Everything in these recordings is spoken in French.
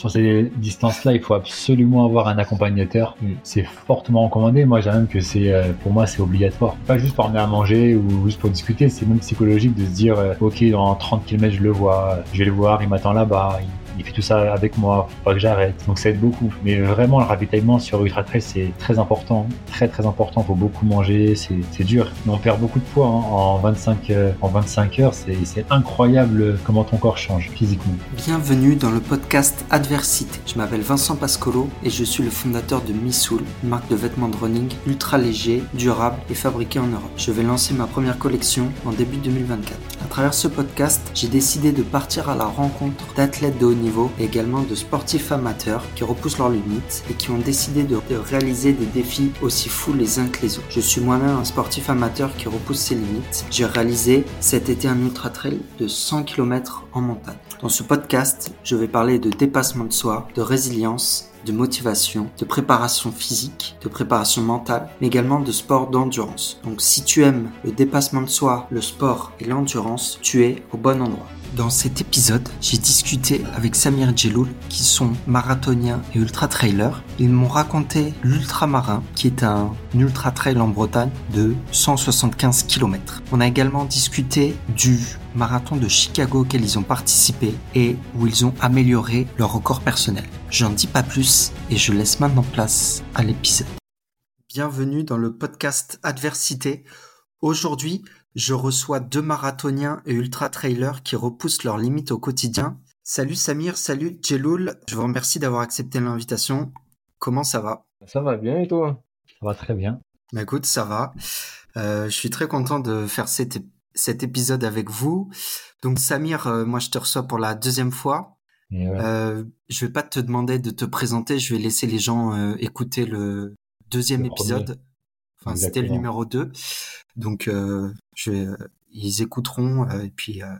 Sur ces distances-là, il faut absolument avoir un accompagnateur. Mm. C'est fortement recommandé. Moi, j'ai même que c'est, euh, pour moi, c'est obligatoire. Pas juste pour emmener à manger ou juste pour discuter, c'est même psychologique de se dire, euh, ok, dans 30 km, je le vois, je vais le voir, il m'attend là-bas, il- il fait tout ça avec moi, faut pas que j'arrête. Donc ça aide beaucoup. Mais vraiment, le ravitaillement sur Ultra Trail, c'est très important. Très, très important. Faut beaucoup manger. C'est dur. Mais on perd beaucoup de poids hein. en, 25, euh, en 25 heures. C'est c'est incroyable comment ton corps change physiquement. Bienvenue dans le podcast Adversité. Je m'appelle Vincent Pascolo et je suis le fondateur de Missoul, une marque de vêtements de running ultra léger, durable et fabriqué en Europe. Je vais lancer ma première collection en début 2024. À travers ce podcast, j'ai décidé de partir à la rencontre d'athlètes de haut niveau et également de sportifs amateurs qui repoussent leurs limites et qui ont décidé de, de réaliser des défis aussi fous les uns que les autres. Je suis moi-même un sportif amateur qui repousse ses limites. J'ai réalisé cet été un ultra trail de 100 km en montagne. Dans ce podcast, je vais parler de dépassement de soi, de résilience, de motivation, de préparation physique, de préparation mentale, mais également de sport d'endurance. Donc si tu aimes le dépassement de soi, le sport et l'endurance, tu es au bon endroit. Dans cet épisode, j'ai discuté avec Samir Djeloul, qui sont marathoniens et ultra-trailers. Ils m'ont raconté l'ultramarin, qui est un ultra-trail en Bretagne de 175 km. On a également discuté du marathon de Chicago auquel ils ont participé et où ils ont amélioré leur record personnel. J'en dis pas plus et je laisse maintenant place à l'épisode. Bienvenue dans le podcast Adversité. Aujourd'hui, je reçois deux marathoniens et ultra-trailers qui repoussent leurs limites au quotidien. Salut Samir, salut Djeloul. Je vous remercie d'avoir accepté l'invitation. Comment ça va? Ça va bien et toi? Ça va très bien. Bah écoute, ça va. Euh, je suis très content de faire cet, ép- cet épisode avec vous. Donc Samir, euh, moi je te reçois pour la deuxième fois. Ouais. Euh, je vais pas te demander de te présenter, je vais laisser les gens euh, écouter le deuxième Le épisode. Enfin, c'était le numéro 2. Donc, euh, je ils écouteront euh, et puis euh,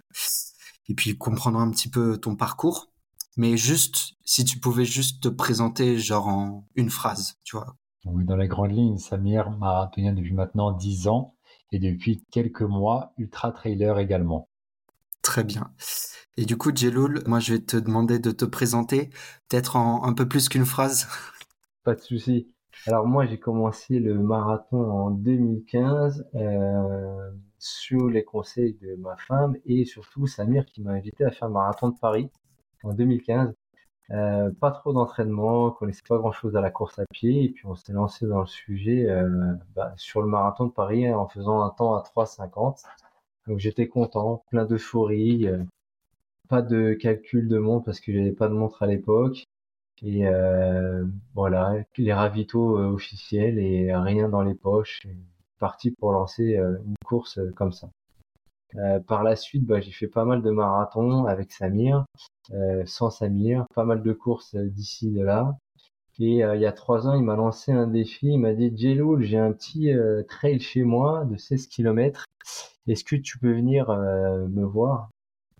et puis ils comprendront un petit peu ton parcours. Mais juste, si tu pouvais juste te présenter genre en une phrase, tu vois. Dans les grandes lignes, Samir, marathonien depuis maintenant 10 ans et depuis quelques mois, ultra trailer également. Très bien. Et du coup, Jeloul, moi je vais te demander de te présenter, peut-être en un peu plus qu'une phrase. Pas de souci. Alors moi j'ai commencé le marathon en 2015 euh, sous les conseils de ma femme et surtout Samir qui m'a invité à faire le marathon de Paris en 2015. Euh, pas trop d'entraînement, on connaissait pas grand-chose à la course à pied et puis on s'est lancé dans le sujet euh, bah, sur le marathon de Paris hein, en faisant un temps à 3,50. Donc j'étais content, plein d'euphorie, euh, pas de calcul de montre parce que j'avais pas de montre à l'époque. Et euh, voilà, les ravitaux euh, officiels et rien dans les poches. Parti pour lancer euh, une course euh, comme ça. Euh, par la suite, bah, j'ai fait pas mal de marathons avec Samir, sans Samir, pas mal de courses d'ici de là. Et il y a trois ans, il m'a lancé un défi. Il m'a dit, Jello, j'ai un petit trail chez moi de 16 km. Est-ce que tu peux venir me voir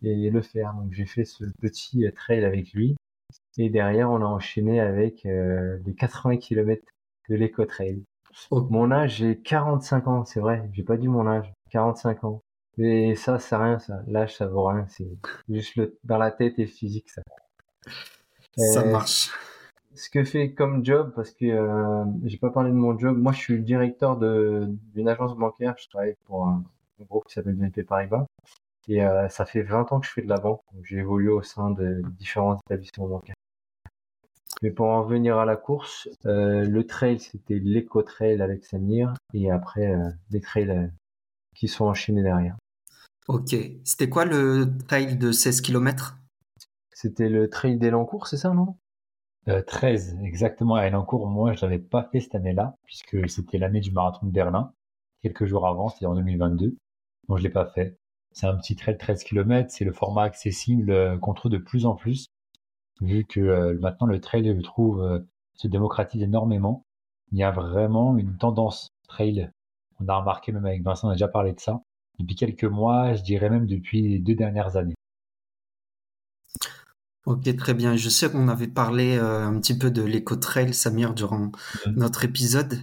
et le faire? Donc j'ai fait ce petit trail avec lui. Et derrière, on a enchaîné avec les 80 km de l'Eco-Trail. Oh. Mon âge, j'ai 45 ans, c'est vrai, j'ai pas dit mon âge, 45 ans. Mais ça, c'est rien, ça. L'âge, ça vaut rien, c'est juste le, dans la tête et le physique, ça. Ça Euh, marche. ce que fait comme job, parce que euh, j'ai pas parlé de mon job, moi je suis le directeur de d'une agence bancaire, je travaille pour un, un groupe qui s'appelle BNP Paribas, et euh, ça fait 20 ans que je fais de la banque, j'ai évolué au sein de différents établissements bancaires. Mais pour en venir à la course, euh, le trail c'était l'éco-trail avec Samir, et après euh, les trails euh, qui sont enchaînés derrière. Ok. C'était quoi le trail de 16 km C'était le trail d'Elancourt, c'est ça, non? Euh, 13, exactement, à Elancourt. Moi, je l'avais pas fait cette année-là, puisque c'était l'année du marathon de Berlin, quelques jours avant, c'était en 2022. Donc, je l'ai pas fait. C'est un petit trail de 13 km, c'est le format accessible euh, qu'on trouve de plus en plus, vu que euh, maintenant le trail, je trouve, euh, se démocratise énormément. Il y a vraiment une tendance trail. On a remarqué même avec Vincent, on a déjà parlé de ça. Depuis quelques mois, je dirais même depuis les deux dernières années. Ok, très bien. Je sais qu'on avait parlé euh, un petit peu de l'éco-trail, Samir, durant notre épisode.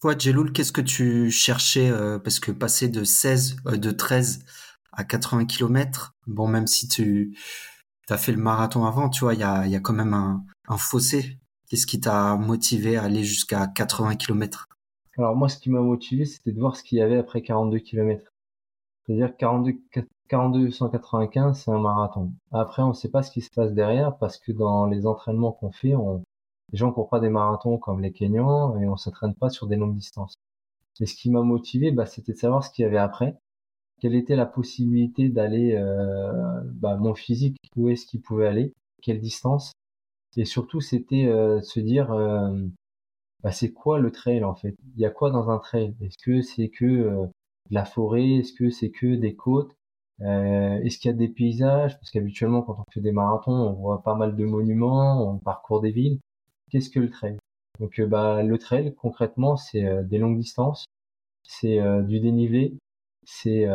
Toi, Jeloul, qu'est-ce que tu cherchais euh, Parce que passer de 16, euh, de 13 à 80 km, bon, même si tu, tu as fait le marathon avant, tu vois, il y a, quand même un, fossé. Qu'est-ce qui t'a motivé à aller jusqu'à 80 km Alors moi, ce qui m'a motivé, c'était de voir ce qu'il y avait après 42 km. C'est-à-dire 42, 42 195, c'est un marathon. Après, on ne sait pas ce qui se passe derrière parce que dans les entraînements qu'on fait, on, les gens courent pas des marathons comme les Kenyans et on s'entraîne pas sur des longues distances. Et ce qui m'a motivé, bah, c'était de savoir ce qu'il y avait après. Quelle était la possibilité d'aller, euh, bah, mon physique, où est-ce qu'il pouvait aller, quelle distance? Et surtout, c'était euh, se dire, euh, bah, c'est quoi le trail en fait? Il y a quoi dans un trail? Est-ce que c'est que euh, de la forêt? Est-ce que c'est que des côtes? Euh, Est-ce qu'il y a des paysages? Parce qu'habituellement, quand on fait des marathons, on voit pas mal de monuments, on parcourt des villes. Qu'est-ce que le trail? Donc, bah, le trail, concrètement, c'est des longues distances, c'est du dénivelé, c'est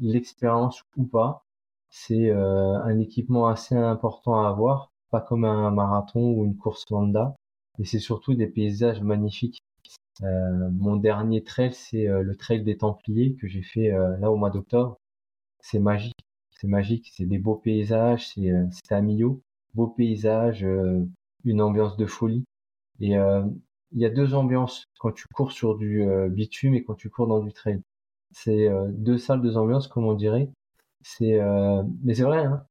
l'expérience ou pas, c'est un équipement assez important à avoir, pas comme un marathon ou une course lambda, et c'est surtout des paysages magnifiques. Euh, mon dernier trail, c'est le trail des Templiers que j'ai fait là au mois d'octobre. C'est magique, c'est magique, c'est des beaux paysages, c'est euh, à Millau, beaux paysages, une ambiance de folie. Et euh, il y a deux ambiances quand tu cours sur du euh, bitume et quand tu cours dans du trail. C'est euh, deux salles, deux ambiances, comme on dirait. C'est, mais c'est vrai. Hein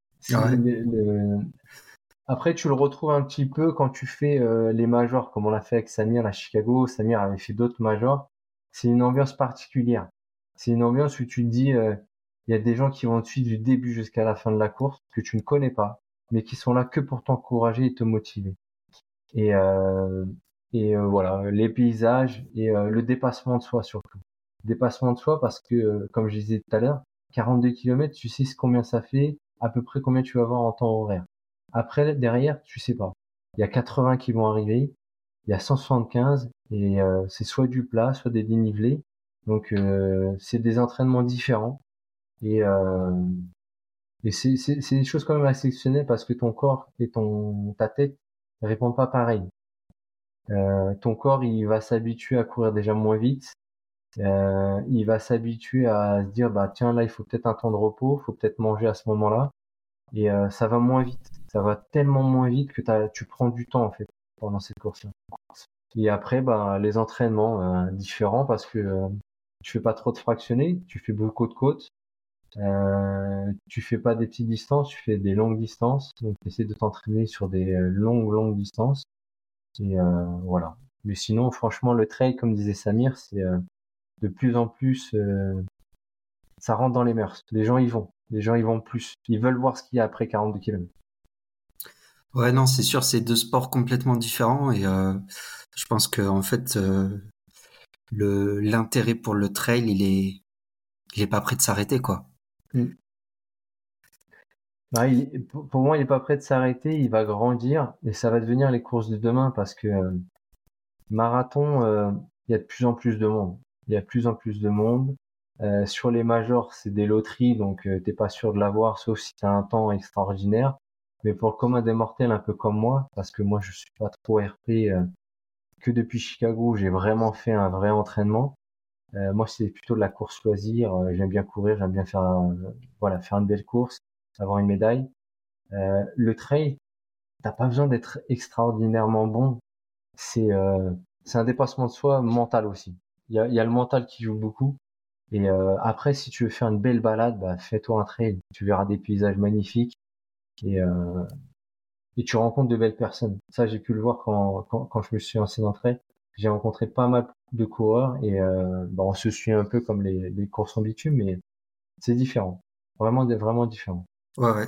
Après, tu le retrouves un petit peu quand tu fais les majors, comme on l'a fait avec Samir à Chicago. Samir avait fait d'autres majors. C'est une ambiance particulière. C'est une ambiance où tu te dis, il y a des gens qui vont te suivre du début jusqu'à la fin de la course que tu ne connais pas, mais qui sont là que pour t'encourager et te motiver. Et, euh, et euh, voilà, les paysages et euh, le dépassement de soi surtout. Dépassement de soi parce que, comme je disais tout à l'heure, 42 km, tu sais combien ça fait, à peu près combien tu vas avoir en temps horaire. Après, derrière, tu sais pas. Il y a 80 qui vont arriver, il y a 175 et c'est soit du plat, soit des dénivelés. Donc c'est des entraînements différents et euh, et c'est des choses quand même exceptionnelles parce que ton corps et ton ta tête répondent pas pareil. Euh, ton corps, il va s'habituer à courir déjà moins vite. Euh, il va s'habituer à se dire, bah tiens, là, il faut peut-être un temps de repos, faut peut-être manger à ce moment-là. Et euh, ça va moins vite. Ça va tellement moins vite que tu prends du temps, en fait, pendant cette course-là. Et après, bah, les entraînements différents parce que tu fais pas trop de fractionnés, tu fais beaucoup de côtes. Euh, tu fais pas des petites distances, tu fais des longues distances. Donc, tu essaies de t'entraîner sur des longues, longues distances. Et euh, voilà. Mais sinon, franchement, le trail, comme disait Samir, c'est euh, de plus en plus, euh, ça rentre dans les mœurs. Les gens y vont. Les gens y vont plus. Ils veulent voir ce qu'il y a après 42 km. Ouais, non, c'est sûr, c'est deux sports complètement différents et je pense que en fait, le l'intérêt pour le trail, il est, il est pas prêt de s'arrêter, quoi. Mm. Bah, pour moi, il est pas prêt de s'arrêter, il va grandir et ça va devenir les courses de demain parce que euh, marathon, euh, il y a de plus en plus de monde. Il y a plus en plus de monde. Euh, sur les majors, c'est des loteries, donc t'es pas sûr de l'avoir, sauf si t'as un temps extraordinaire. Mais pour le commun des mortels, un peu comme moi, parce que moi je suis pas trop RP que depuis Chicago, j'ai vraiment fait un vrai entraînement. moi, c'est plutôt de la course loisir. j'aime bien courir, j'aime bien faire, voilà, faire une belle course avoir une médaille. Euh, le trail, t'as pas besoin d'être extraordinairement bon. C'est euh, c'est un dépassement de soi mental aussi. Il y a, y a le mental qui joue beaucoup. Et euh, après, si tu veux faire une belle balade, bah, fais-toi un trail. Tu verras des paysages magnifiques et euh, et tu rencontres de belles personnes. Ça, j'ai pu le voir quand, quand, quand je me suis lancé dans trail. J'ai rencontré pas mal de coureurs et euh, bah, on se suit un peu comme les, les courses en bitume, mais c'est différent. Vraiment, vraiment différent. Ouais, ouais.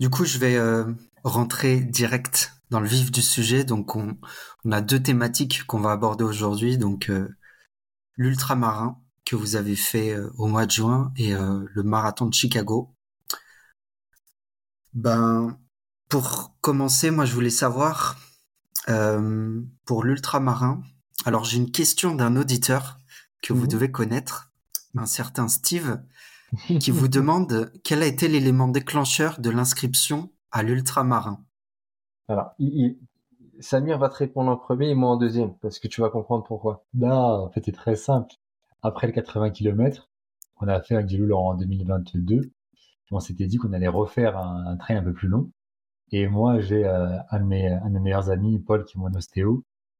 Du coup, je vais euh, rentrer direct dans le vif du sujet. Donc, on, on a deux thématiques qu'on va aborder aujourd'hui. Donc, euh, l'ultramarin que vous avez fait euh, au mois de juin et le marathon de Chicago. Ben, pour commencer, moi, je voulais savoir pour l'ultramarin. Alors, j'ai une question d'un auditeur que vous mhm. devez connaître, un certain Steve, qui vous demande quel a été l'élément déclencheur de l'inscription à l'ultramarin. Alors, Samir va te répondre en premier et moi en deuxième, parce que tu vas comprendre pourquoi. Là, en fait, c'est très simple. Après le 80 km, on a fait avec Gilou en 2022. on s'était dit qu'on allait refaire un, trail un peu plus long. Et moi, j'ai euh, un, de mes, un de mes meilleurs amis, Paul, qui est mon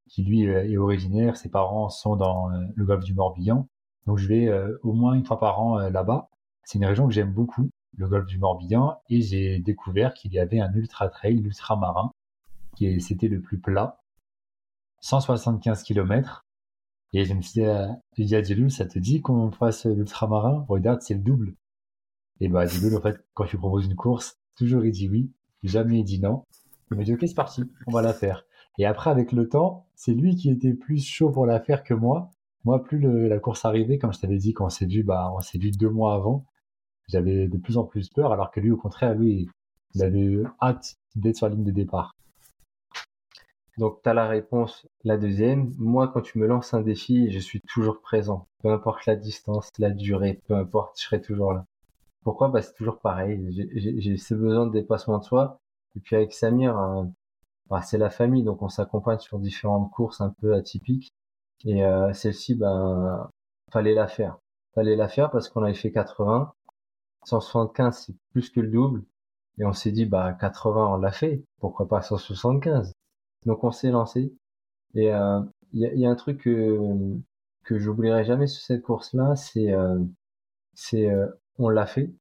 qui lui euh, est originaire. Ses parents sont dans euh, le golfe du Morbihan. Donc je vais au moins une fois par an là-bas. C'est une région que j'aime beaucoup, le golfe du Morbihan. Et j'ai découvert qu'il y avait un ultra trail, l'ultramarin, c'était le plus plat. 175 km. Et je me suis dit, dit à Djiloul, ça te dit qu'on fasse l'ultramarin? Regarde, c'est le double. Et bah, Djiloul, en fait, quand tu proposes une course, toujours il dit oui, jamais il dit non. Il m'a dit, ok, c'est parti, on va la faire. Et après, avec le temps, c'est lui qui était plus chaud pour la faire que moi. Moi, plus la course arrivait, comme je t'avais dit, quand on s'est vu, bah, on s'est vu deux mois avant, j'avais de plus en plus peur, alors que lui, au contraire, lui, il avait hâte d'être sur la ligne de départ. Donc, tu as la réponse, la deuxième. Moi, quand tu me lances un défi, je suis toujours présent. Peu importe la distance, la durée, peu importe, je serai toujours là. Pourquoi? Bah, C'est toujours pareil. J'ai ce besoin de dépassement de soi. Et puis avec Samir, euh, bah, c'est la famille, donc on s'accompagne sur différentes courses un peu atypiques. Et euh, celle-ci, ben, fallait la faire. Fallait la faire parce qu'on avait fait 80. 175, c'est plus que le double. Et on s'est dit, bah 80, on l'a fait. Pourquoi pas 175 Donc on s'est lancé. Et il euh, y, a, y, a, un truc que que j'oublierai jamais sur cette course-là, c'est euh, c'est on l'a fait,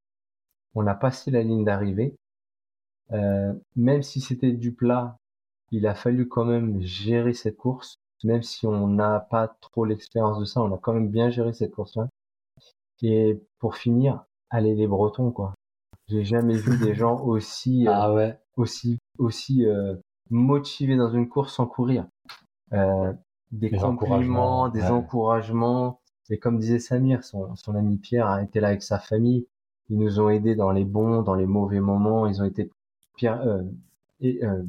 on a passé la ligne d'arrivée. Euh, même si c'était du plat, il a fallu quand même gérer cette course. Même si on n'a pas trop l'expérience de ça, on a quand même bien géré cette course-là. Et pour finir, allez les Bretons quoi. J'ai jamais vu des gens aussi euh, ah ouais. aussi aussi euh, motivés dans une course sans courir. des, compliments, des encouragements, et comme disait Samir, son, son ami Pierre a été là avec sa famille. Ils nous ont aidés dans les bons, dans les mauvais moments. Ils ont été Pierre euh, et euh,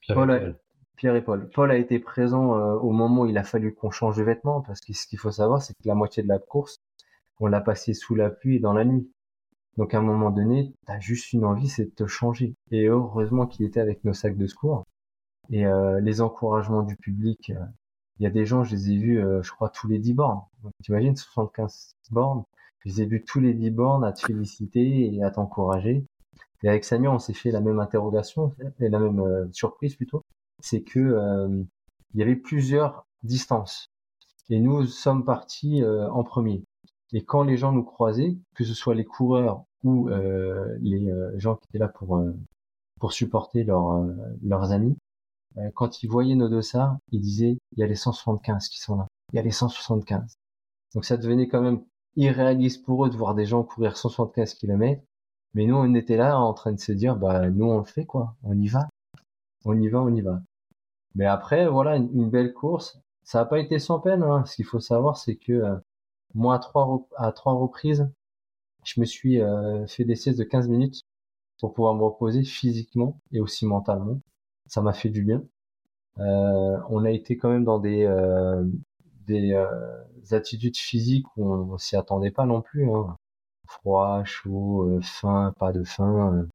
Pierre, Paul, et Paul. Pierre et Paul. Paul a été présent euh, au moment où il a fallu qu'on change de vêtements parce que ce qu'il faut savoir, c'est que la moitié de la course, on l'a passé sous la pluie et dans la nuit. Donc à un moment donné, t'as juste une envie, c'est de te changer. Et heureusement qu'il était avec nos sacs de secours et euh, les encouragements du public il y a des gens, je les ai vus, euh, je crois, tous les 10 bornes. Tu imagines 75 bornes. Je les ai vus tous les 10 bornes à te féliciter et à t'encourager. Et avec Samir, on s'est fait la même interrogation, et la même euh, surprise plutôt. C'est que euh, il y avait plusieurs distances. Et nous sommes partis en premier. Et quand les gens nous croisaient, que ce soit les coureurs ou les gens qui étaient là pour pour supporter leurs leurs amis, euh, quand ils voyaient nos dossards, ils disaient il y a les 175 qui sont là. Il y a les 175. Donc ça devenait quand même irréaliste pour eux de voir des gens courir 175 km. Mais nous, on était là en train de se dire, bah, nous, on le fait, quoi. On y va. On y va, on y va. Mais après, voilà, une, belle course. Ça n'a pas été sans peine. Hein. Ce qu'il faut savoir, c'est que euh, moi, à trois, à trois reprises, je me suis euh, fait des siestes de 15 minutes pour pouvoir me reposer physiquement et aussi mentalement ça m'a fait du bien. Euh, on a été quand même dans des euh, des euh, attitudes physiques où on, s'y attendait pas non plus. Hein. Froid, chaud, faim, pas de faim.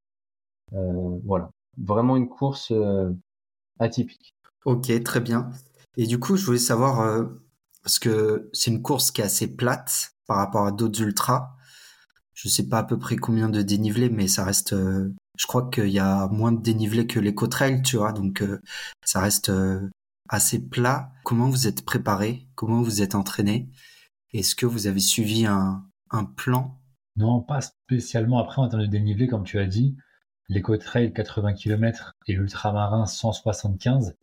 voilà, vraiment une course atypique. Ok, très bien. Et du coup, je voulais savoir parce que c'est une course qui est assez plate par rapport à d'autres ultras. Je sais pas à peu près combien de dénivelé, mais ça reste je crois qu'il y a moins de dénivelé que les trail tu vois, donc euh, ça reste euh, assez plat. Comment vous êtes préparé? Comment vous êtes entraîné? Est-ce que vous avez suivi un, plan? Non, pas spécialement. Après, en termes de dénivelé, comme tu as dit, l'éco-trail 80 km et l'ultramarin 175,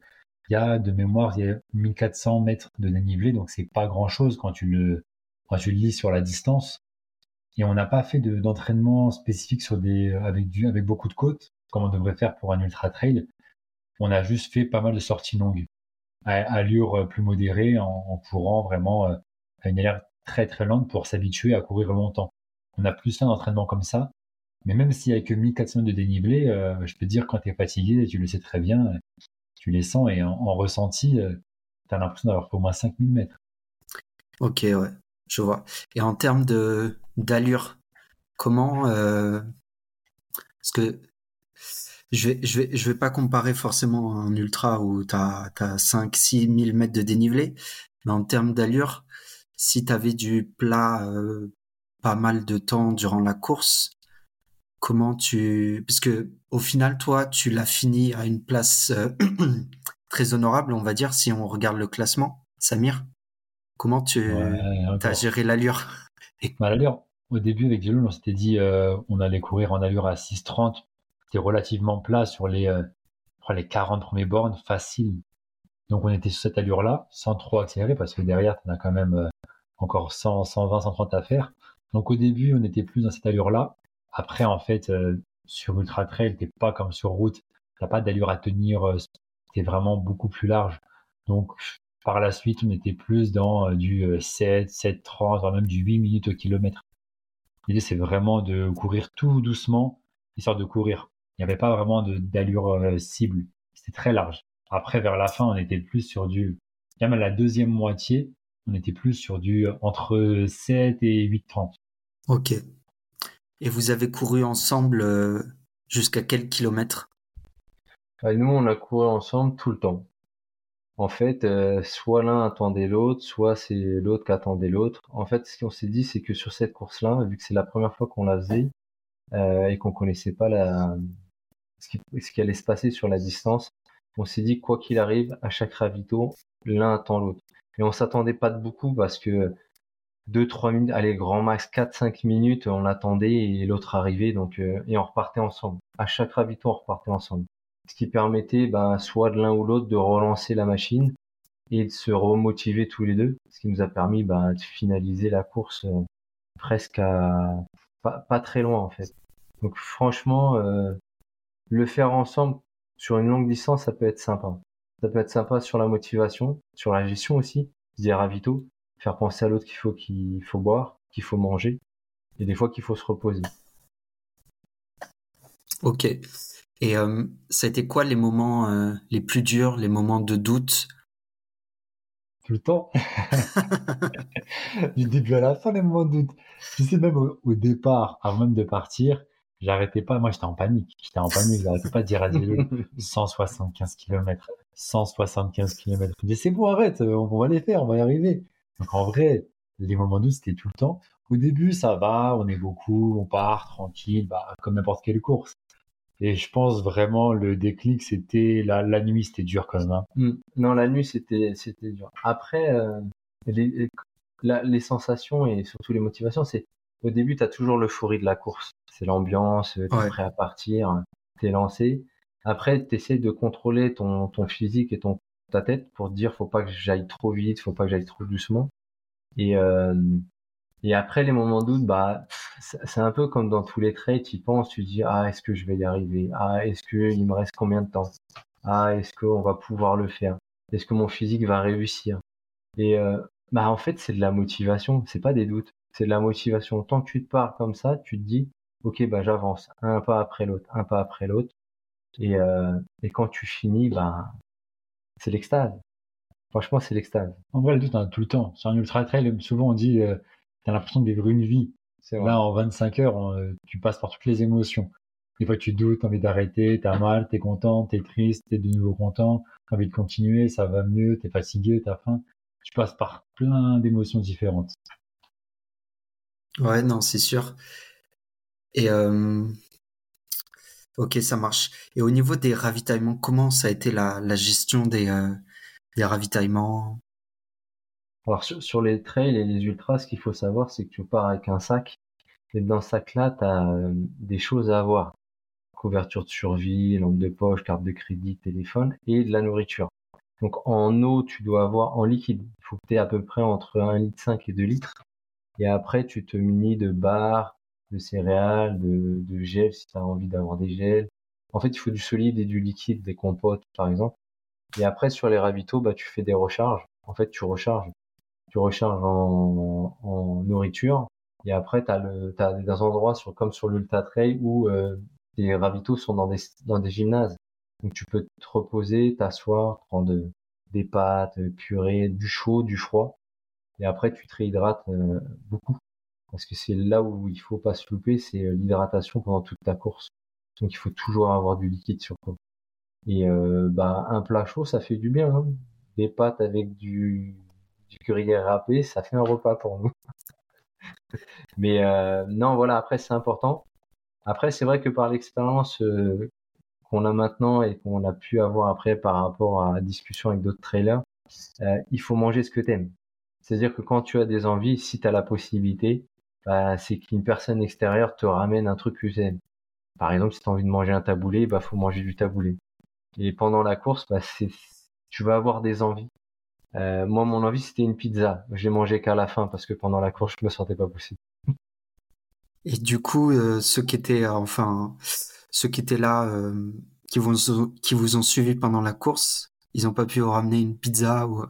il y a de mémoire, il y a 1400 mètres de dénivelé, donc c'est pas grand chose quand tu le, quand tu le lis sur la distance. Et on n'a pas fait d'entraînement spécifique sur des, avec, du, avec beaucoup de côtes, comme on devrait faire pour un ultra trail. On a juste fait pas mal de sorties longues, à allure euh, plus modérée, en, courant vraiment euh, à une allure très très lente pour s'habituer à courir longtemps. On a plus fait d'entraînement comme ça. Mais même s'il n'y a que 1400 mètres de dénivelé, euh, je peux dire quand tu es fatigué, tu le sais très bien, tu les sens et en, ressenti, tu as l'impression d'avoir au moins 5000 mètres. Ok, ouais, je vois. Et en termes de, d'allure. Comment euh, Parce que je vais, je vais, je vais pas comparer forcément un ultra où tu as, 5 6 000 mètres de dénivelé, mais en termes d'allure, si tu avais du plat euh, pas mal de temps durant la course, comment tu, parce que au final, toi, tu l'as fini à une place euh, très honorable, on va dire, si on regarde le classement. Samir, comment tu as géré l'allure? Bah, L'allure, au début avec Jeloun, on s'était dit euh, on allait courir en allure à 6,30. C'était relativement plat sur les, euh, les 40 premiers bornes, facile. Donc on était sur cette allure-là, sans trop accélérer, parce que derrière, tu en as quand même euh, encore 100, 120, 130 à faire. Donc au début, on était plus dans cette allure-là. Après, en fait, euh, sur Ultra Trail, t'es pas comme sur route. T'as pas d'allure à tenir. T'es vraiment beaucoup plus large. Donc par la suite, on était plus dans du 7, 7, 30, voire même du 8 minutes au kilomètre. L'idée, c'est vraiment de courir tout doucement, histoire de courir. Il n'y avait pas vraiment d'allure cible. C'était très large. Après, vers la fin, on était plus sur du, même à la deuxième moitié, on était plus sur du entre 7 et 8,30. Ok. Et vous avez couru ensemble euh, jusqu'à quel kilomètre? Nous, on a couru ensemble tout le temps. En fait, euh, soit l'un attendait l'autre, soit c'est l'autre qui attendait l'autre. En fait, ce qu'on s'est dit, c'est que sur cette course-là, vu que c'est la première fois qu'on la faisait euh, et qu'on connaissait pas la, ce qui, ce qui allait se passer sur la distance, on s'est dit quoi qu'il arrive, à chaque ravito, l'un attend l'autre. Et on s'attendait pas de beaucoup parce que 2-3 minutes, allez, grand max 4-5 minutes, on attendait et l'autre arrivait, donc, euh, et on repartait ensemble. À chaque ravito, on repartait ensemble. Ce qui permettait, ben, soit de l'un ou l'autre de relancer la machine et de se remotiver tous les deux, ce qui nous a permis ben, de finaliser la course euh, presque à pas, pas, très loin en fait. Donc franchement, euh, le faire ensemble sur une longue distance, ça peut être sympa. Ça peut être sympa sur la motivation, sur la gestion aussi, des ravito, faire penser à l'autre qu'il faut qu'il faut boire, qu'il faut manger, et des fois qu'il faut se reposer. Ok. Et euh, ça a été quoi les moments euh, les plus durs, les moments de doute? Tout le temps. du début à la fin, les moments de doute. Tu sais, même au départ, avant même de partir, J'arrêtais pas, moi j'étais en panique, j'étais en panique, j'arrêtais pas de dire à 175 km, 175 km. Je disais c'est bon, arrête, on va les faire, on va y arriver. Donc en vrai, les moments doux c'était tout le temps. Au début, ça va, on est beaucoup, on part tranquille, bah, comme n'importe quelle course. Et je pense vraiment le déclic, c'était la, la nuit, c'était dur quand même. Hein. Mmh. Non, la nuit, c'était c'était dur. Après, euh, les, les sensations et surtout les motivations, c'est au début, tu as toujours l'euphorie de la course c'est l'ambiance, tu es prêt à partir, tu es lancé. Après, tu essaies de contrôler ton, ton physique et ton, ta tête pour dire faut pas que j'aille trop vite, faut pas que j'aille trop doucement. Et, euh, et après, les moments de bah, c'est un peu comme dans tous les traits, tu penses, tu dis, ah, est-ce que je vais y arriver? Ah, est-ce qu'il me reste combien de temps? Ah, est-ce qu'on va pouvoir le faire? Est-ce que mon physique va réussir? Et, euh, bah, en fait, c'est de la motivation, c'est pas des doutes, c'est de la motivation. Tant que tu te pars comme ça, tu te dis, ok, bah j'avance un pas après l'autre, un pas après l'autre. Et, euh, et quand tu finis, bah, c'est l'extase. Franchement, c'est l'extase. En vrai, le doute, on a tout le temps. Sur un ultra trail, souvent on dit, euh, tu as l'impression de vivre une vie. Là, en 25 heures, euh, tu passes par toutes les émotions. Des fois, tu doutes, t'as envie d'arrêter, t'as mal, t'es content, t'es triste, t'es de nouveau content, t'as envie de continuer, ça va mieux, t'es fatigué, t'as faim. Tu passes par plein d'émotions différentes. Ouais, non, c'est sûr. Et euh, ok, ça marche. Et au niveau des ravitaillements, comment ça a été la, gestion des, euh, des ravitaillements? Alors sur, les trails et les ultras, ce qu'il faut savoir, c'est que tu pars avec un sac. Et dans ce sac-là, tu euh, des choses à avoir. Couverture de survie, lampe de poche, carte de crédit, téléphone et de la nourriture. Donc en eau, tu dois avoir en liquide. Il faut que tu aies à peu près entre 1,5 litre et 2 litres. Et après, tu te munis de barres, de céréales, de, de gel si tu as envie d'avoir des gels. En fait, il faut du solide et du liquide, des compotes par exemple. Et après, sur les ravitaux, bah, tu fais des recharges. En fait, tu recharges. Tu recharges en, en nourriture. Et après, tu as, as des endroits sur, comme sur l'Ultra Trail où euh, les ravitaux sont dans des, dans des gymnases. Donc tu peux te reposer, t'asseoir, prendre des pâtes, purée, du chaud, du froid. Et après, tu te réhydrates euh, beaucoup parce que c'est là où il faut pas se louper, c'est euh, l'hydratation pendant toute ta course. Donc il faut toujours avoir du liquide sur toi. Et euh, bah un plat chaud, ça fait du bien. Hein. Des pâtes avec du, du gruyère râpé, ça fait un repas pour nous. Mais euh, non, voilà, après c'est important. Après, c'est vrai que par l'expérience euh, qu'on a maintenant et qu'on a pu avoir après par rapport à la discussion avec d'autres trailers, euh, il faut manger ce que t'aimes. C'est-à-dire que quand tu as des envies, si tu as la possibilité, bah, c'est qu'une personne extérieure te ramène un truc que. Par exemple, si tu envie de manger un taboulé, bah faut manger du taboulé. Et pendant la course, bah, c'est tu vas avoir des envies. Euh, moi, mon envie, c'était une pizza. J'ai mangé qu'à la fin parce que pendant la course, je me sentais pas possible. Et du coup, euh, ceux qui étaient, euh, enfin, ceux qui étaient là, euh, qui, vous, qui vous ont suivi pendant la course, ils n'ont pas pu vous ramener une pizza ou...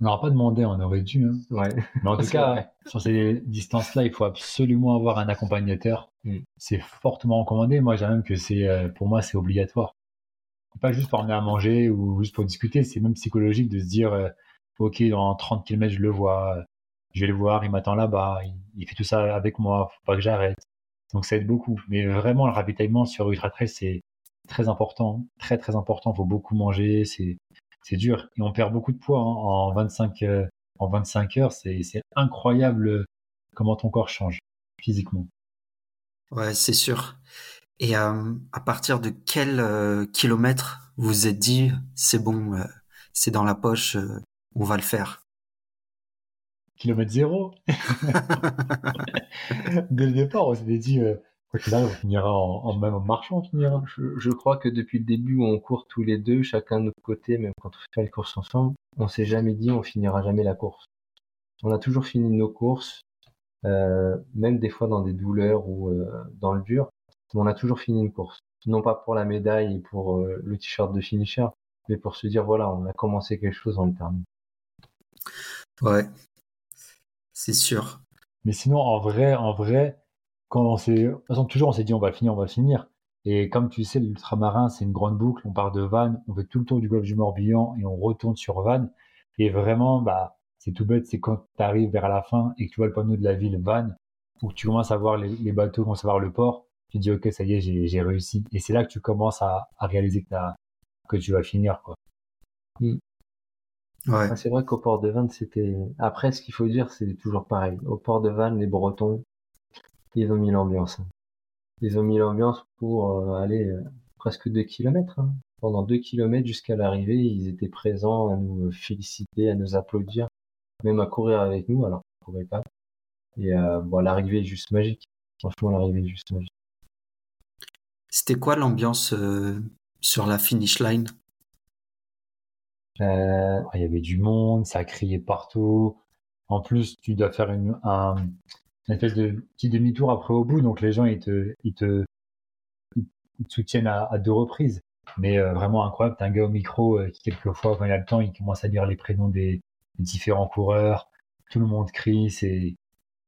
On n'aura pas demandé, on aurait dû. Hein. Ouais. Mais en tout cas, vrai. sur ces distances-là, il faut absolument avoir un accompagnateur. Mm. C'est fortement recommandé. Moi, j'ai même que c'est, euh, pour moi, c'est obligatoire. Pas juste pour emmener à manger ou juste pour discuter, c'est même psychologique de se dire, euh, ok, dans 30 km, je le vois, je vais le voir, il m'attend là-bas, il, il fait tout ça avec moi, faut pas que j'arrête. Donc ça aide beaucoup. Mais vraiment, le ravitaillement sur Ultra Trail, c'est très important, très très important. Faut beaucoup manger, c'est c'est dur. Et on perd beaucoup de poids hein, en 25 euh, en 25 heures. C'est c'est incroyable euh, comment ton corps change physiquement. Ouais, c'est sûr. Et euh, à partir de quel euh, kilomètre vous vous êtes dit, c'est bon, c'est dans la poche, on va le faire? Kilomètre zéro. Dès le départ, on s'était dit, quoi qu'il arrive, on finira en, en- même en marchant, on finira. Je, je crois que depuis le début où on court tous les deux, chacun de notre côté, même quand on fait les courses ensemble, on s'est jamais dit on finira jamais la course. On a toujours fini nos courses, euh, même des fois dans des douleurs ou euh, dans le dur, mais on a toujours fini une course. Non pas pour la médaille et pour euh, le t-shirt de finisher, mais pour se dire voilà, on a commencé quelque chose, on le termine. Ouais, c'est sûr. Mais sinon, en vrai, en vrai, quand on s'est, de toute façon, toujours on s'est dit on va le finir, on va le finir. Et comme tu sais, l'ultramarin, c'est une grande boucle. On part de Vannes, on fait tout le tour du golfe du Morbihan et on retourne sur Vannes. Et vraiment, bah, c'est tout bête, c'est quand tu arrives vers la fin et que tu vois le panneau de la ville Vannes, où tu commences à voir les, les bateaux, commences à voir le port, tu te dis ok, ça y est, j'ai, j'ai réussi. Et c'est là que tu commences à, à réaliser que, t'as- que tu vas finir, quoi. Ouais, Ah, c'est vrai qu'au port de Vannes, c'était. Après, ce qu'il faut dire, c'est toujours pareil. Au port de Vannes, les Bretons, ils ont mis l'ambiance. Ils ont mis l'ambiance pour euh, aller euh, presque deux kilomètres. hein. Pendant deux kilomètres jusqu'à l'arrivée, ils étaient présents à nous féliciter, à nous applaudir, même à courir avec nous, alors qu'on courait pas. Et euh, bon, l'arrivée est juste magique. Franchement, l'arrivée est juste magique. C'était quoi l'ambiance euh, sur la finish line? Euh, Il y avait du monde, ça criait partout. En plus, tu dois faire une, un, une espèce de petit demi-tour après au bout, donc les gens ils te, te, soutiennent à, deux reprises. Mais euh, vraiment incroyable, t'as un gars au micro euh, qui quelquefois, quand il a le temps, il commence à dire les prénoms des, différents coureurs. Tout le monde crie, c'est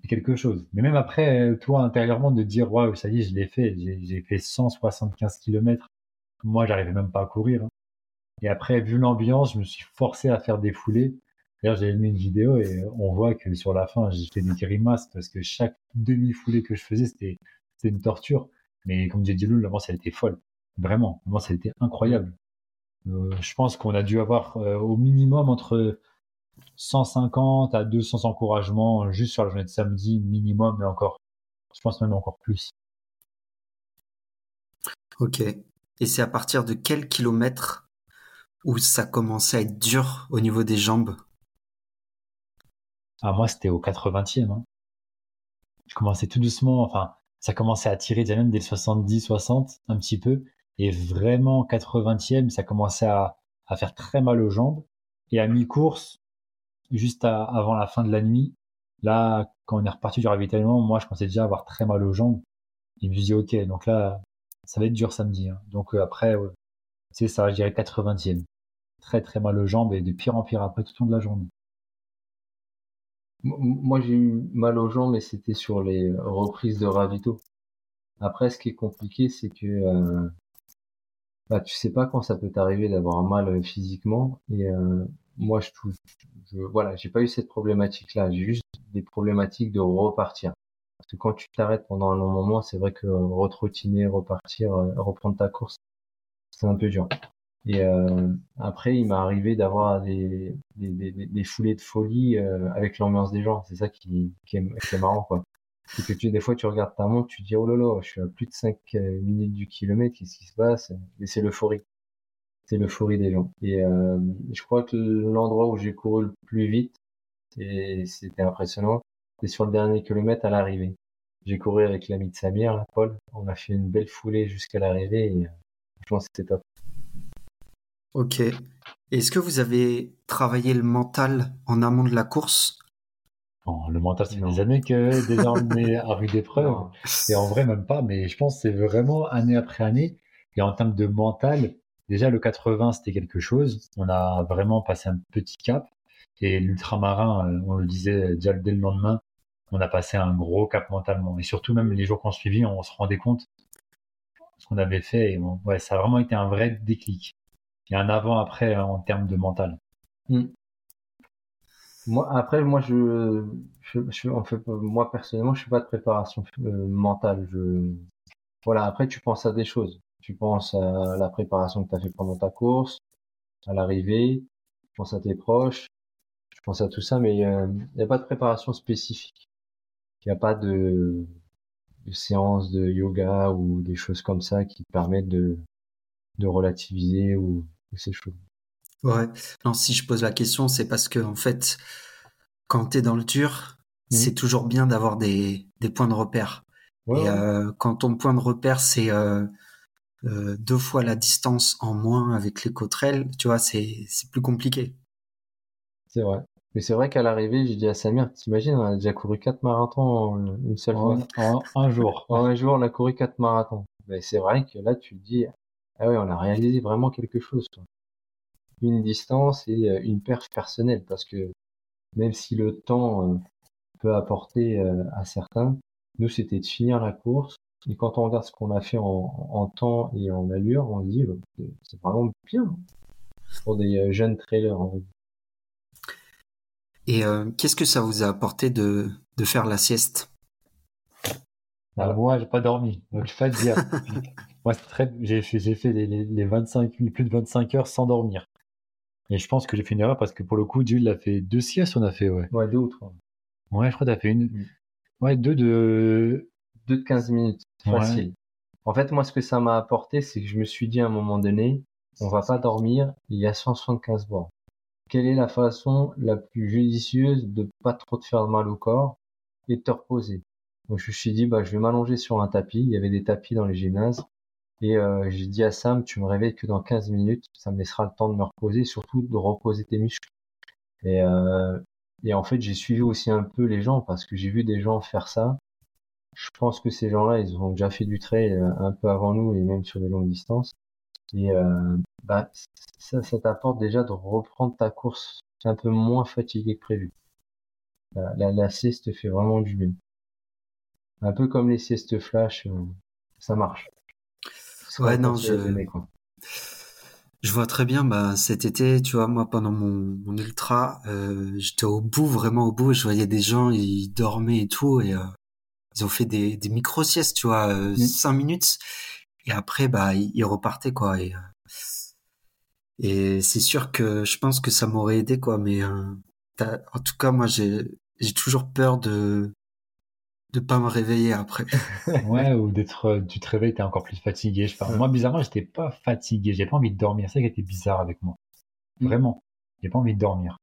quelque chose. Mais même après, euh, toi intérieurement, de dire waouh, ça y est, je l'ai fait, j'ai j'ai fait 175 km. Moi, j'arrivais même pas à courir. hein. Et après, vu l'ambiance, je me suis forcé à faire des foulées. D'ailleurs, j'avais mis une vidéo et on voit que sur la fin, j'ai fait des grimaces parce que chaque demi-foulée que je faisais, c'était une torture. Mais comme j'ai dit l'avance, elle était folle. Vraiment, l'avance, elle était incroyable. Euh, je pense qu'on a dû avoir euh, au minimum entre 150 à 200 encouragements juste sur la journée de samedi, minimum, mais encore. Je pense même encore plus. Ok. Et c'est à partir de quel kilomètre où ça commençait à être dur au niveau des jambes? Ah, moi, c'était au 80e. Hein. Je commençais tout doucement, enfin, ça commençait à tirer déjà même dès le 70, 60, un petit peu. Et vraiment, 80e, ça commençait à, faire très mal aux jambes. Et à mi-course, juste avant la fin de la nuit, là, quand on est reparti du ravitaillement, moi, je commençais déjà à avoir très mal aux jambes. Et je me suis dit, ok, donc là, ça va être dur samedi. hein. Donc euh, après, c'est ça, je dirais 80e. Très très mal aux jambes et de pire en pire après tout au long de la journée. Moi, j'ai eu mal aux jambes, mais c'était sur les reprises de ravito. Après, ce qui est compliqué, c'est que euh, bah, tu sais pas quand ça peut t'arriver d'avoir mal euh, physiquement. Et euh, moi, je je, voilà, j'ai pas eu cette problématique-là. J'ai juste des problématiques de repartir. Parce que quand tu t'arrêtes pendant un long moment, c'est vrai que euh, retrottiner, repartir, euh, reprendre ta course, c'est un peu dur. Et euh, après, il m'est arrivé d'avoir des, des, des, des- foulées de folie euh, avec l'ambiance des gens. C'est ça qui, qui, est, marrant, quoi. Et que tu, des fois, tu regardes ta montre, tu dis, oh là là, je suis à plus de 5 euh, minutes du kilomètre, qu'est-ce qui se passe? Et c'est l'euphorie. C'est l'euphorie des gens. Et euh, je crois que l'endroit où j'ai couru le plus vite, et c'était impressionnant, c'est sur le dernier kilomètre à l'arrivée. J'ai couru avec l'ami de Samir, là, Paul. On a fait une belle foulée jusqu'à l'arrivée et pense que c'était top. Ok. Est-ce que vous avez travaillé le mental en amont de la course? Le mental, c'est des années que déjà on est à rude épreuve. Et en vrai, même pas. Mais je pense que c'est vraiment année après année. Et en termes de mental, déjà le 80, c'était quelque chose. On a vraiment passé un petit cap. Et l'ultramarin, euh, on le disait déjà dès le lendemain, on a passé un gros cap mentalement. Et surtout, même les jours qu'on suivit, on se rendait compte de ce qu'on avait fait. Et ouais, ça a vraiment été un vrai déclic. Il y a un avant-après hein, en termes de mental. Hmm. Moi, après, moi, je, je, je, fait, moi personnellement, je suis pas de préparation euh, mentale. Voilà. Après, tu penses à des choses. Tu penses à la préparation que tu as fait pendant ta course, à l'arrivée. Tu penses à tes proches. Tu penses à tout ça, mais euh, il n'y a pas de préparation spécifique. Il n'y a pas de, de séance de yoga ou des choses comme ça qui permettent de, de relativiser ou, ces choses. Ouais. Non, si je pose la question, c'est parce que, en fait, quand tu es dans le dur, mmh. c'est toujours bien d'avoir des, des points de repère. et euh, quand ton point de repère, c'est euh, euh, deux fois la distance en moins avec les cotrelles, tu vois, c'est plus compliqué. C'est vrai. Mais c'est vrai qu'à l'arrivée, j'ai dit à Samir, t'imagines, on a déjà couru quatre marathons une seule fois. En un jour. En un jour, on a couru quatre marathons. Mais c'est vrai que là, tu te dis, ah ouais, on a réalisé vraiment quelque chose. Une distance et euh, une perf personnelle parce que même si le temps euh, peut apporter euh, à certains, nous c'était de finir la course et quand on regarde ce qu'on a fait en, temps et en allure, on se dit bah, c'est vraiment bien pour des jeunes trailers. Et qu'est-ce que ça vous a apporté de, de faire la sieste? Ah, Moi, j'ai pas dormi, donc je vais pas dire. moi, très... j'ai fait, j'ai fait les, les, 25, plus de 25 heures sans dormir. Et je pense que j'ai fait une erreur parce que pour le coup, Jules a fait deux siestes, on a fait, ouais. Ouais, deux ou trois. Ouais, je crois que t'as fait une. Mm. Ouais, deux de. Deux de 15 minutes. Facile. En fait, moi, ce que ça m'a apporté, c'est que je me suis dit à un moment donné, on va pas dormir, il y a 175 bords. Quelle est la façon la plus judicieuse de pas trop te faire mal au corps et de te reposer? Donc, je me suis dit, bah, je vais m'allonger sur un tapis. Il y avait des tapis dans les gymnases. Et euh, j'ai dit à Sam, tu me réveilles que dans 15 minutes, ça me laissera le temps de me reposer, surtout de reposer tes muscles. Et, euh, et en fait, j'ai suivi aussi un peu les gens parce que j'ai vu des gens faire ça. Je pense que ces gens-là, ils ont déjà fait du trail euh, un peu avant nous et même sur des longues distances. Et euh, bah, ça, ça t'apporte déjà de reprendre ta course un peu moins fatigué que prévu. La, la, la sieste fait vraiment du bien. Un peu comme les siestes flash, euh, ça marche. Ouais, non, je... je vois très bien. Bah, cet été, tu vois, moi, pendant mon, mon ultra, euh, j'étais au bout, vraiment au bout. Je voyais des gens, ils dormaient et tout, et euh, ils ont fait des, des micro siestes, tu vois, euh, mmh. cinq minutes, et après, bah, ils, repartaient, quoi. Et, et c'est sûr que je pense que ça m'aurait aidé, quoi. Mais en tout cas, moi, j'ai j'ai toujours peur de de pas me réveiller après. ouais, ou d'être, euh, tu te réveilles, t'es encore plus fatigué. Je Moi, bizarrement, j'étais pas fatigué. J'ai pas envie de dormir. C'est ça qui était bizarre avec moi. Vraiment. J'ai pas envie de dormir.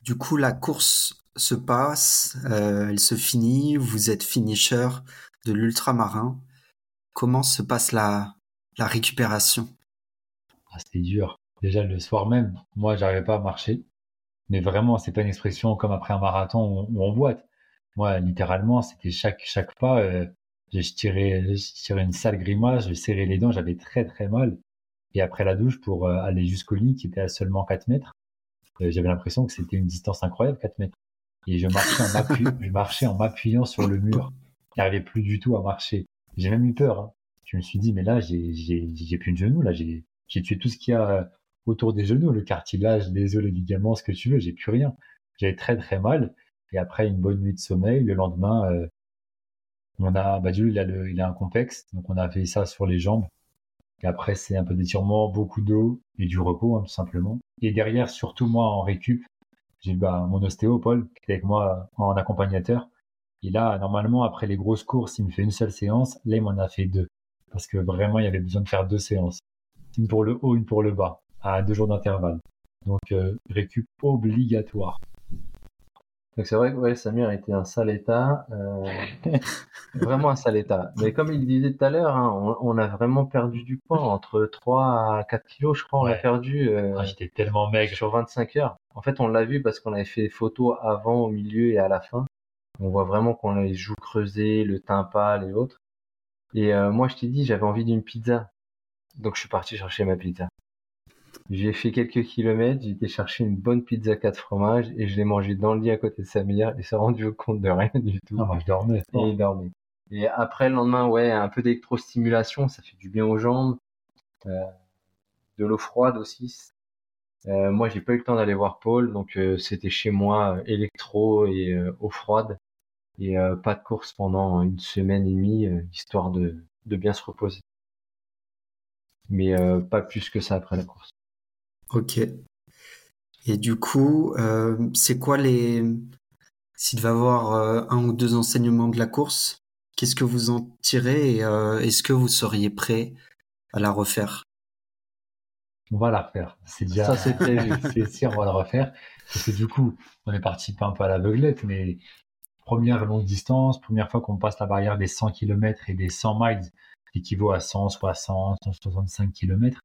Du coup, la course se passe, euh, elle se finit. Vous êtes finisher de l'ultramarin. Comment se passe la, la récupération? Ah, C'était dur. Déjà, le soir même, moi, j'arrivais pas à marcher. Mais vraiment, c'est pas une expression comme après un marathon où on boite moi, littéralement, c'était chaque, chaque pas, euh, je, tirais, je tirais une sale grimace, je serrais les dents, j'avais très très mal. Et après la douche, pour euh, aller jusqu'au lit, qui était à seulement 4 mètres, euh, j'avais l'impression que c'était une distance incroyable, 4 mètres. Et je marchais en m'appuyant, je marchais en m'appuyant sur le mur. J'arrivais plus du tout à marcher. J'ai même eu peur. Hein. Je me suis dit, mais là, j'ai, j'ai, j'ai plus de genoux, là, j'ai, j'ai tué tout ce qu'il y a euh, autour des genoux, le cartilage, les os, les ligaments, ce que tu veux, j'ai plus rien. J'avais très très mal. Et après une bonne nuit de sommeil, le lendemain, euh, on a, bah, il a, il a un complexe, donc on a fait ça sur les jambes. Et après, c'est un peu d'étirement, beaucoup d'eau et du repos, hein, tout simplement. Et derrière, surtout moi en récup, j'ai bah, mon ostéo, qui était avec moi en accompagnateur. Et là, normalement, après les grosses courses, il me fait une seule séance. Là, il m'en a fait deux. Parce que vraiment, il y avait besoin de faire deux séances. Une pour le haut, une pour le bas, à deux jours d'intervalle. Donc, euh, récup obligatoire. Donc c'est vrai que ouais, Samir était un sale état, euh, vraiment un sale état. Mais comme il disait tout à l'heure, hein, on, on, a vraiment perdu du poids, entre 3 à 4 kilos, je crois, on a perdu. Euh, ah, J'étais tellement maigre. Sur 25 heures. En fait, on l'a vu parce qu'on avait fait des photos avant, au milieu et à la fin. On voit vraiment qu'on a les joues creusées, le teint pâle et autres. Et euh, moi, je t'ai dit, j'avais envie d'une pizza. Donc je suis parti chercher ma pizza. J'ai fait quelques kilomètres, j'ai été chercher une bonne pizza 4 fromages et je l'ai mangé dans le lit à côté de Samir et s'est rendu compte de rien du tout. Ah, moi, je dormais. Et il dormait. Et après, le lendemain, ouais, un peu d'électrostimulation, ça fait du bien aux jambes. Euh, de l'eau froide aussi. Euh, moi, j'ai pas eu le temps d'aller voir Paul, donc euh, c'était chez moi électro et eau froide et pas de course pendant une semaine et demie, histoire de, de bien se reposer. Mais pas plus que ça après la course. Ok. Et du coup, euh, c'est quoi les... S'il va avoir euh, un ou deux enseignements de la course, qu'est-ce que vous en tirez et euh, est-ce que vous seriez prêt à la refaire? On va la refaire. C'est déjà... Ça, c'est c'est sûr, on va la refaire. Parce que du coup, on est parti pas un peu à l'aveuglette, mais première longue distance, première fois qu'on passe la barrière des 100 km et des 100 miles, qui équivaut à 160, 165 km.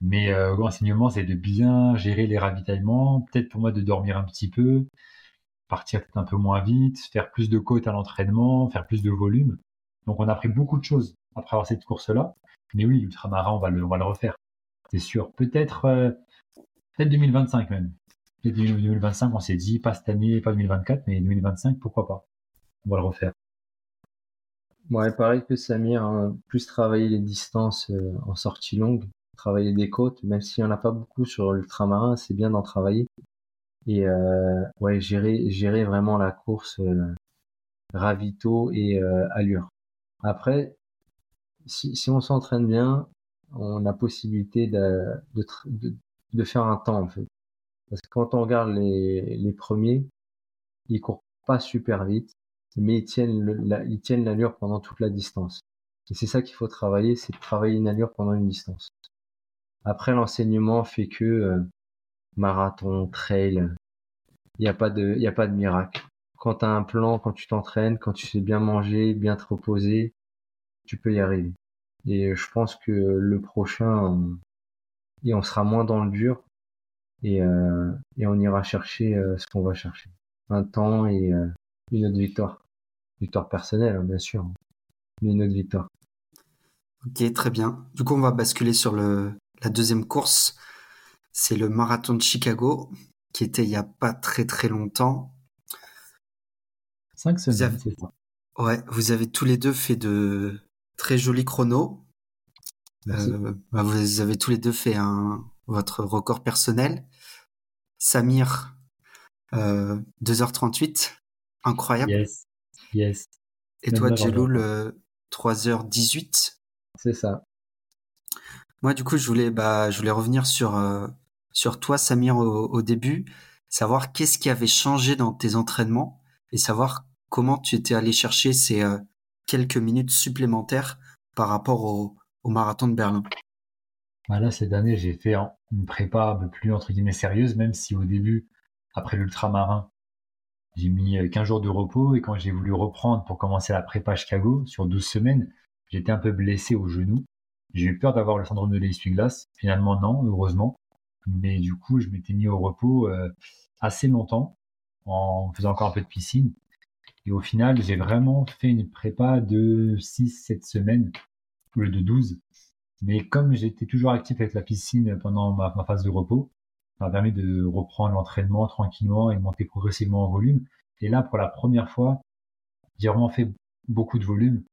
Mais euh, l'enseignement, c'est de bien gérer les ravitaillements, peut-être pour moi de dormir un petit peu, partir peut-être un peu moins vite, faire plus de côtes à l'entraînement, faire plus de volume. Donc on a appris beaucoup de choses après avoir cette course-là. Mais oui, l'ultramarin, on va le, on va le refaire. C'est sûr. Peut-être euh, peut-être 2025 même. Peut-être 2025, on s'est dit, pas cette année, pas 2024, mais 2025, pourquoi pas. On va le refaire. Ouais, pareil que Samir, hein, plus travailler les distances euh, en sortie longue, travailler des côtes, même s'il n'y en a pas beaucoup sur l'ultramarin, c'est bien d'en travailler. Et euh, ouais, gérer, gérer vraiment la course euh, ravito et euh, allure. Après, si, on s'entraîne bien, on a possibilité de, de, faire un temps en fait. Parce que quand on regarde les, les premiers, ils courent pas super vite, mais ils tiennent ils tiennent l'allure pendant toute la distance. Et c'est ça qu'il faut travailler, c'est travailler une allure pendant une distance. Après, l'enseignement fait que euh, marathon, trail, il n'y a pas de, a pas de miracle. Quand tu as un plan, quand tu t'entraînes, quand tu sais bien manger, bien te reposer, tu peux y arriver. Et je pense que le prochain, et on sera moins dans le dur et, euh, et on ira chercher euh, ce qu'on va chercher. Un temps et une autre victoire. Victoire personnelle, hein, bien sûr, mais une autre victoire. Ok, très bien. Du coup, on va basculer sur le, la deuxième course, c'est le marathon de Chicago, qui était il n'y a pas très très longtemps. Cinq semaines, c'est ça. Ouais, vous avez tous les deux fait de très jolis chronos. Euh, bah, vous avez tous les deux fait un, votre record personnel. Samir, 2h38, euh, incroyable. Yes, yes. Et toi, Jeloul, 3h18. C'est ça. Moi, du coup, je voulais, bah, je voulais revenir sur, euh, sur toi, Samir, au, début, savoir qu'est-ce qui avait changé dans tes entraînements et savoir comment tu étais allé chercher ces euh, quelques minutes supplémentaires par rapport au, au marathon de Berlin. Bah là, cette année, j'ai fait une prépa un peu plus, entre guillemets, sérieuse, même si au début, après l'ultramarin, j'ai mis 15 euh, jours de repos et quand j'ai voulu reprendre pour commencer la prépa Chicago sur 12 semaines, j'étais un peu blessé au genou. J'ai eu peur d'avoir le syndrome de l'essuie-glace. Finalement, non, heureusement. Mais du coup, je m'étais mis au repos euh, assez longtemps en faisant encore un peu de piscine. Et au final, j'ai vraiment fait une prépa de 6-7 semaines au lieu de 12. Mais comme j'étais toujours actif avec la piscine pendant ma, ma phase de repos, ça m'a permis de reprendre l'entraînement tranquillement et monter progressivement en volume. Et là, pour la première fois, j'ai vraiment fait beaucoup de volume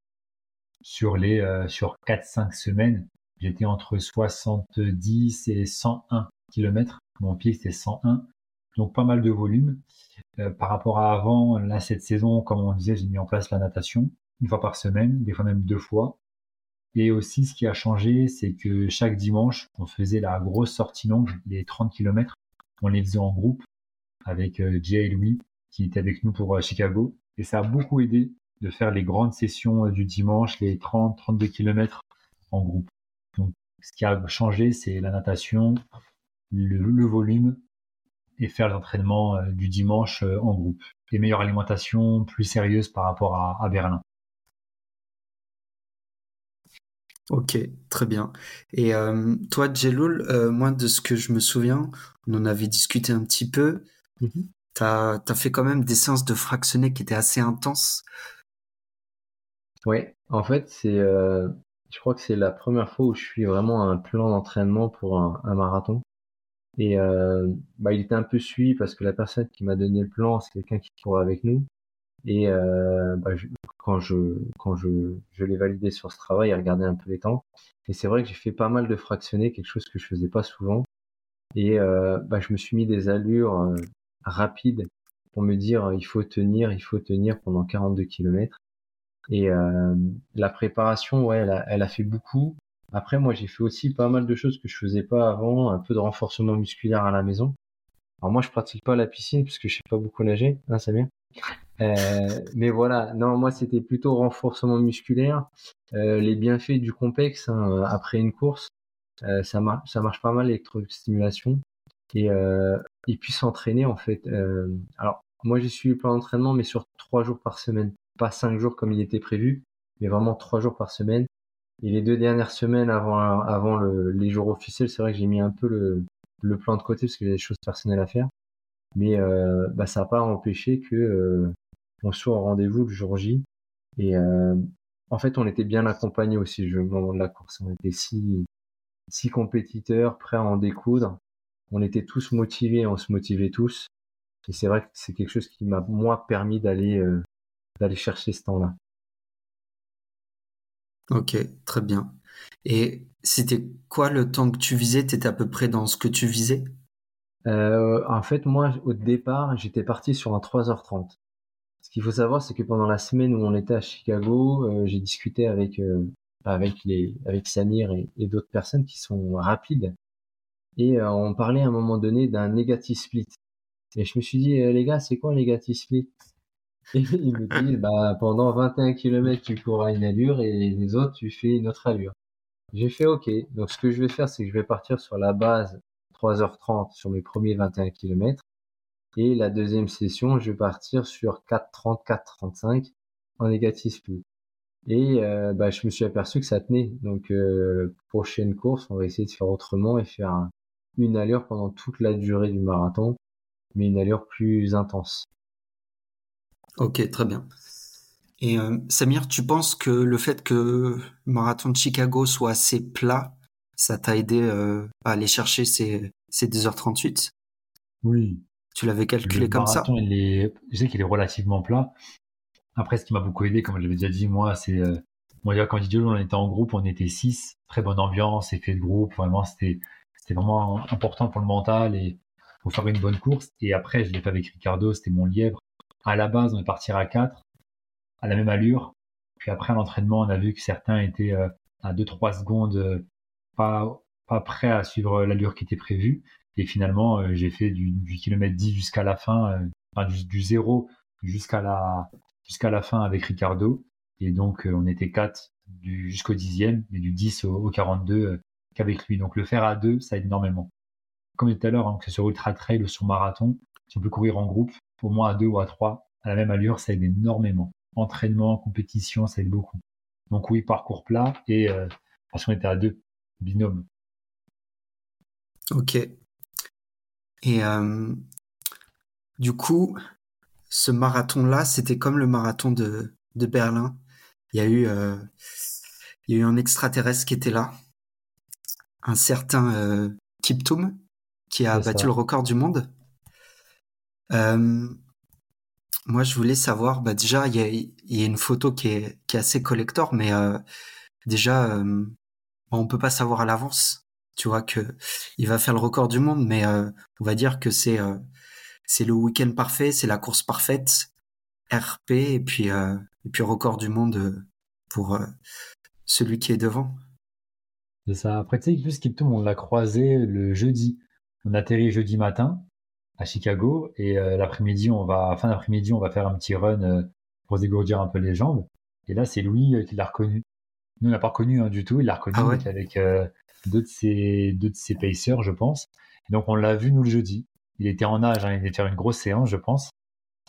sur les euh, sur 4-5 semaines, j'étais entre 70 et 101 km. Mon pied c'était 101, donc pas mal de volume. Euh, par rapport à avant, là cette saison, comme on disait, j'ai mis en place la natation une fois par semaine, des fois même deux fois. Et aussi, ce qui a changé, c'est que chaque dimanche, on faisait la grosse sortie longue, les 30 km. On les faisait en groupe avec euh, Jay et Louis, qui étaient avec nous pour Chicago. Et ça a beaucoup aidé de faire les grandes sessions du dimanche, les 30, 32 km en groupe. Donc, ce qui a changé, c'est la natation, le, volume et faire l'entraînement euh, du dimanche euh, en groupe. Et meilleure alimentation, plus sérieuse par rapport à, Berlin. Ok, très bien. Et euh, toi, Jeloul, moi, de ce que je me souviens, on en avait discuté un petit peu. Mm-hmm. Tu as, fait quand même des séances de fractionné qui étaient assez intenses. Oui, en fait, c'est, je crois que c'est la première fois où je suis vraiment à un plan d'entraînement pour un marathon. Et euh, bah, il était un peu suivi parce que la personne qui m'a donné le plan, c'est quelqu'un qui courait avec nous. Et euh, bah, quand je quand je, je l'ai validé sur ce travail, il regardait un peu les temps. Et c'est vrai que j'ai fait pas mal de fractionnés, quelque chose que je faisais pas souvent. Et euh, bah, je me suis mis des allures euh, rapides pour me dire il faut tenir, il faut tenir pendant 42 km. Et euh, la préparation, ouais, elle a, elle a fait beaucoup. Après, moi, j'ai fait aussi pas mal de choses que je faisais pas avant, un peu de renforcement musculaire à la maison. Alors moi, je pratique pas la piscine parce que je sais pas beaucoup nager, hein, Samir. Euh, mais voilà, non, moi, c'était plutôt renforcement musculaire. Euh, les bienfaits du complexe hein, après une course, euh, ça, marche, ça marche pas mal l'électrostimulation et euh, et puis s'entraîner en fait. Euh, alors moi, j'ai suivi le plan d'entraînement, mais sur trois jours par semaine, pas cinq jours comme il était prévu, mais vraiment trois jours par semaine. Et les deux dernières semaines avant, le, les jours officiels, c'est vrai que j'ai mis un peu le, plan de côté parce y a des choses personnelles à faire. Mais euh, bah, ça n'a pas empêché que euh, on soit au rendez-vous le jour J. Et euh, en fait, on était bien accompagnés aussi au moment de la course. On était six, six compétiteurs prêts à en découdre. On était tous motivés, on se motivait tous. Et c'est vrai que c'est quelque chose qui m'a moi permis d'aller euh, d'aller chercher ce temps-là. Ok, très bien. Et c'était quoi le temps que tu visais? Tu étais à peu près dans ce que tu visais? Euh, En fait, moi, au départ, j'étais parti sur un 3h30. Ce qu'il faut savoir, c'est que pendant la semaine où on était à Chicago, euh, j'ai discuté avec euh, avec les avec Samir et, et d'autres personnes qui sont rapides et on parlait à un moment donné d'un negative split. Et je me suis dit, les gars, c'est quoi un negative split? Et ils me disent, bah, pendant 21 km, tu cours à une allure et les autres, tu fais une autre allure. J'ai fait OK. Donc, ce que je vais faire, c'est que je vais partir sur la base 3h30 sur mes premiers 21 km. Et la deuxième session, je vais partir sur 4h30, 4h35 en négatif plus. Et euh, bah, je me suis aperçu que ça tenait. Donc, euh, prochaine course, on va essayer de faire autrement et faire une allure pendant toute la durée du marathon, mais une allure plus intense. Ok, très bien. Et euh, Samir, tu penses que le fait que le marathon de Chicago soit assez plat, ça t'a aidé euh, à aller chercher ces, ces 2h38 Oui. Tu l'avais calculé comme ça? il est, Je sais qu'il est relativement plat. Après, ce qui m'a beaucoup aidé, comme je l'avais déjà dit, moi, c'est... Euh, moi, quand je on était en groupe, on était 6. Très bonne ambiance, effet de groupe. Vraiment, c'était c'était vraiment important pour le mental et pour faire une bonne course. Et après, je l'ai fait avec Ricardo, c'était mon lièvre à la base, on est parti à 4, à la même allure. Puis après l'entraînement, on a vu que certains étaient euh, à 2-3 secondes euh, pas, pas prêts à suivre l'allure qui était prévue. Et finalement, euh, j'ai fait du, du, kilomètre 10 jusqu'à la fin, du, du 0 jusqu'à la, jusqu'à la fin avec Ricardo. Et donc, on était 4 jusqu'au dixième, et du 10 au, 42 qu'avec lui. Donc, le faire à deux, ça aide énormément. Comme tout à l'heure, hein, que ce soit ultra trail ou sur marathon, si on peut courir en groupe, au moins à deux ou à trois, à la même allure, ça aide énormément. Entraînement, compétition, ça aide beaucoup. Donc oui, parcours plat et euh, parce qu'on était à deux, binôme. Ok. Et euh, du coup, ce marathon-là, c'était comme le marathon de, de Berlin. Il y a eu, euh, il y a eu un extraterrestre qui était là, un certain euh, Kiptoum, qui a battu le record du monde. Euh, moi, je voulais savoir, bah déjà, il y a, y a, une photo qui est, qui est assez collector, mais euh, déjà, euh, on peut pas savoir à l'avance. Tu vois que il va faire le record du monde, mais euh, on va dire que c'est euh, le week-end parfait, c'est la course parfaite, RP et puis et puis record du monde pour celui qui est devant. C'est ça. Après, tu sais, plus Kiptoum, on l'a croisé le jeudi. On atterrit jeudi matin à Chicago et euh, l'après-midi on va fin d'après-midi on va faire un petit run euh, pour dégourdir un peu les jambes. Et là, c'est Louis qui l'a reconnu. Nous, on l'a pas reconnu hein, du tout. Il l'a reconnu Ah ouais. avec deux de ses deux de ses pacers, je pense. Et donc, on l'a vu nous le jeudi. Il était en âge, hein, il était faire une grosse séance, je pense.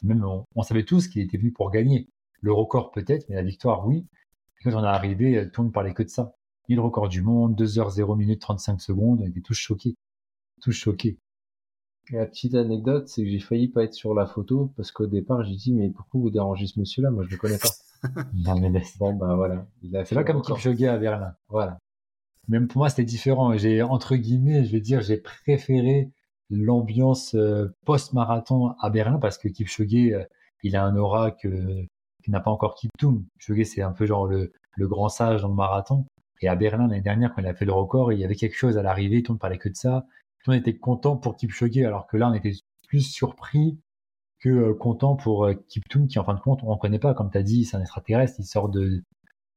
Même on, on savait tous qu'il était venu pour gagner. Le record peut-être, mais la victoire, oui. Et quand on est arrivé, tout le monde parlait que de ça. Le record du monde, 2 heures 0 minutes 35 secondes, on était tous choqués. Tous choqués. La petite anecdote, c'est que j'ai failli pas être sur la photo parce qu'au départ, j'ai dit, mais pourquoi vous dérangez ce monsieur-là? Moi, je le connais pas. Non, mais. Bon, bah voilà. Il a C'est pas comme. Kipchoge à Berlin. Voilà. Même pour moi, c'était différent. J'ai, entre guillemets, je vais dire, j'ai préféré l'ambiance euh, post-marathon à Berlin parce que Kipchoge, euh, il a un aura que, qui n'a pas encore Kiptoum. Kipchoge, c'est un peu genre le, le grand sage dans le marathon. Et à Berlin, l'année dernière, quand il a fait le record, il y avait quelque chose à l'arrivée, tout le monde parlait que de ça. Tout le monde était content pour Kipchoge, alors que là, on était plus surpris que euh, content pour euh, Kiptoum, qui en fin de compte, on ne connaît pas. Comme tu as dit, c'est un extraterrestre, il sort de,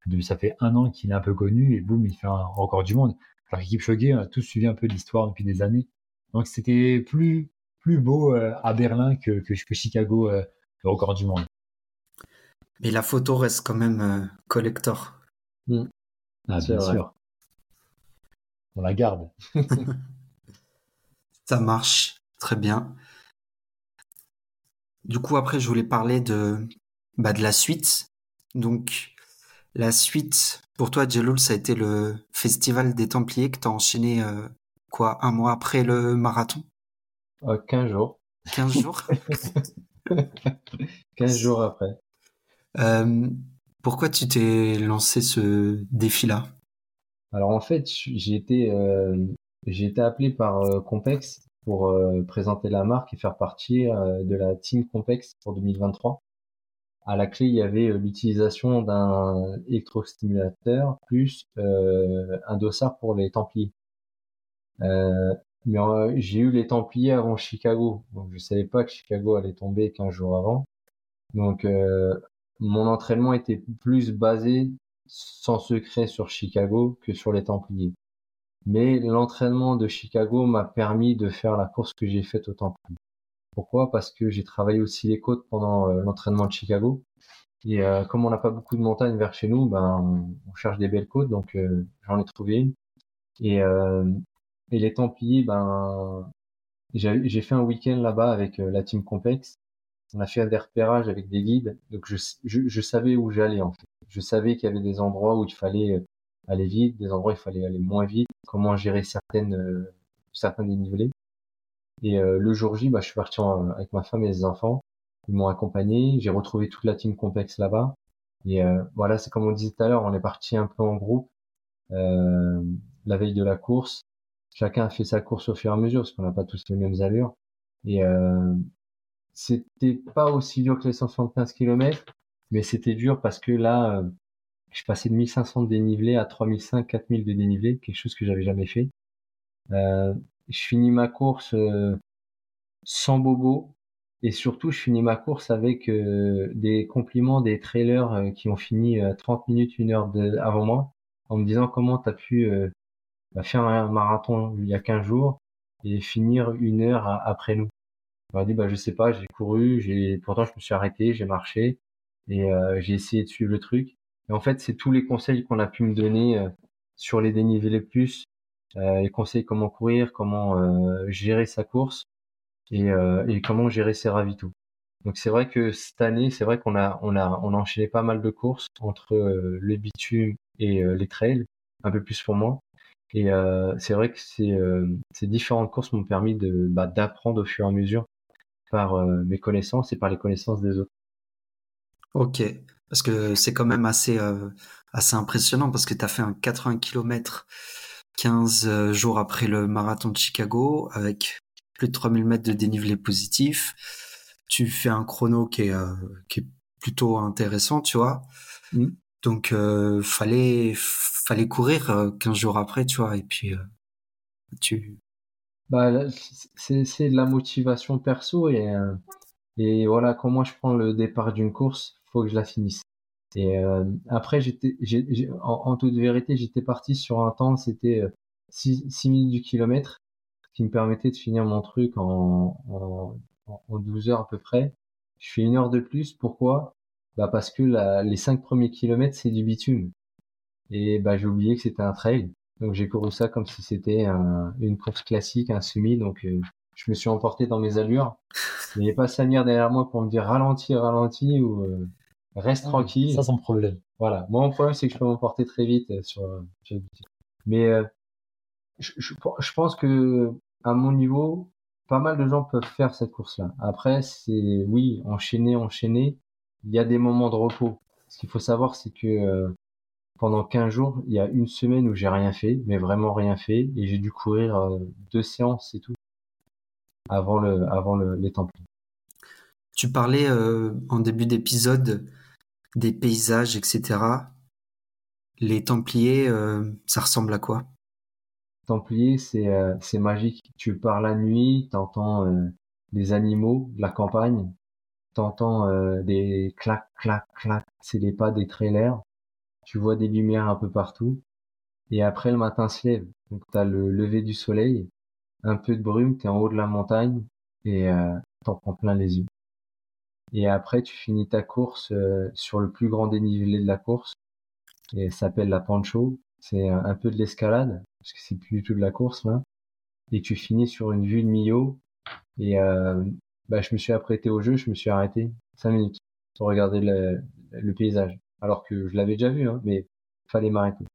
de, ça fait un an qu'il est un peu connu, et boum, il fait un record du monde. Alors que Kipchoge, on a tous suivi un peu l'histoire depuis des années. Donc c'était plus, plus beau euh, à Berlin que, que, que Chicago, euh, le record du monde. Mais la photo reste quand même euh, collector. Ah, C'est bien vrai. sûr. On la garde. Ça marche très bien. Du coup, après, je voulais parler de, bah, de la suite. Donc, la suite, pour toi, Jeloul, ça a été le Festival des Templiers que tu as enchaîné, euh, quoi, un mois après le marathon? Euh, 15 jours. 15 jours? 15 jours après. Euh, pourquoi tu t'es lancé ce défi-là? Alors en fait, j'ai été, euh, j'ai été appelé par euh, Compex pour euh, présenter la marque et faire partie euh, de la team Compex pour 2023. À la clé, il y avait l'utilisation d'un électrostimulateur plus un dossard pour les Templiers. Mais j'ai eu les Templiers avant Chicago, donc je savais pas que Chicago allait tomber 15 jours avant. Donc mon entraînement était plus basé sans secret sur Chicago que sur les Templiers. Mais l'entraînement de Chicago m'a permis de faire la course que j'ai faite aux Templiers. Pourquoi? Parce que j'ai travaillé aussi les côtes pendant euh, l'entraînement de Chicago. Et euh, comme on n'a pas beaucoup de montagnes vers chez nous, ben on, cherche des belles côtes, donc euh, j'en ai trouvé une. Et, euh, et les Templiers, ben j'ai fait un week-end là-bas avec euh, la team Complex. On a fait des repérages avec des guides, donc je, je, je savais où j'allais en fait. Je savais qu'il y avait des endroits où il fallait euh, aller vite, des endroits où il fallait aller moins vite, comment gérer certaines euh, certains dénivelés. Et euh, le jour J, bah, je suis parti en- avec ma femme et les enfants. Ils m'ont accompagné. J'ai retrouvé toute la team complexe là-bas. Et euh, voilà, c'est comme on disait tout à l'heure, on est parti un peu en groupe euh, la veille de la course. Chacun a fait sa course au fur et à mesure parce qu'on n'a pas tous les mêmes allures. Et euh, c'était pas aussi dur que les 175 km, mais c'était dur parce que là, euh, je passais de 1500 de dénivelé à 3500, 4000 de dénivelé, quelque chose que j'avais jamais fait. Euh, je finis ma course euh, sans bobo et surtout je finis ma course avec euh, des compliments des trailers euh, qui ont fini euh, 30 minutes, une heure de, avant moi en me disant comment tu as pu euh, bah, faire un marathon il y a 15 jours et finir une heure après nous. Je leur ai dit bah je sais pas, j'ai couru, j'ai pourtant je me suis arrêté, j'ai marché et euh, j'ai essayé de suivre le truc. Et en fait, c'est tous les conseils qu'on a pu me donner euh, sur les dénivelés plus, euh, les conseils comment courir, comment euh, gérer sa course et, et comment gérer ses ravitaux. Donc c'est vrai que cette année, c'est vrai qu'on a on a on a enchaîné pas mal de courses entre le bitume et les trails, un peu plus pour moi. Et euh, c'est vrai que ces, ces différentes courses m'ont permis de bah, d'apprendre au fur et à mesure par mes connaissances et par les connaissances des autres. Ok, parce que c'est quand même assez, euh, assez impressionnant parce que tu as fait un 80 km 15 euh, jours après le marathon de Chicago avec plus de 3000 mètres de dénivelé positif. Tu fais un chrono qui est, euh, qui est plutôt intéressant, tu vois. Mm. Donc, euh, fallait, fallait courir euh, 15 jours après, tu vois. Et puis, euh, tu, Bah, c'est de la motivation perso et euh, et voilà comment je prends le départ d'une course, faut que je la finisse. Et euh, après j'étais j'ai j'ai- en, en toute vérité, j'étais parti sur un temps, c'était 6 minutes du kilomètre qui me permettait de finir mon truc en en, en en 12 heures à peu près. Je fais une heure de plus, pourquoi? Bah parce que les cinq premiers kilomètres, c'est du bitume. Et bah j'ai oublié que c'était un trail. Donc j'ai couru ça comme si c'était une course classique, un semi. Donc euh, je me suis emporté dans mes allures. Il n'y avait pas Samir derrière moi pour me dire ralentis, ralentis ou euh, reste ah, tranquille. Ça, son problème. Voilà. Moi, mon problème, c'est que je peux m'emporter très vite euh, sur, sur Mais je, je, je, pense que à mon niveau, pas mal de gens peuvent faire cette course-là. Après, c'est oui, enchaîner, enchaîner. Il y a des moments de repos. Ce qu'il faut savoir, c'est que pendant 15 jours, il y a une semaine où j'ai rien fait, mais vraiment rien fait, et j'ai dû courir euh, deux séances et tout avant le avant le, les Templiers. Tu parlais euh, en début d'épisode des paysages, etc. Les Templiers, euh, ça ressemble à quoi? Templiers, c'est c'est magique. Tu pars la nuit, t'entends des animaux de la campagne, t'entends des clac clac clac, c'est les pas des trailers tu vois des lumières un peu partout. Et après, le matin se lève. Donc, tu as le lever du soleil, un peu de brume, tu es en haut de la montagne et euh, t'en prends plein les yeux. Et après, tu finis ta course euh, sur le plus grand dénivelé de la course. Et ça s'appelle la Pancho. C'est un peu de l'escalade, parce que c'est plus du tout de la course, là. Et tu finis sur une vue de Millau. Et euh, bah, je me suis apprêté au jeu, je me suis arrêté cinq minutes pour regarder le paysage alors que je l'avais déjà vu, hein, mais fallait m'arrêter.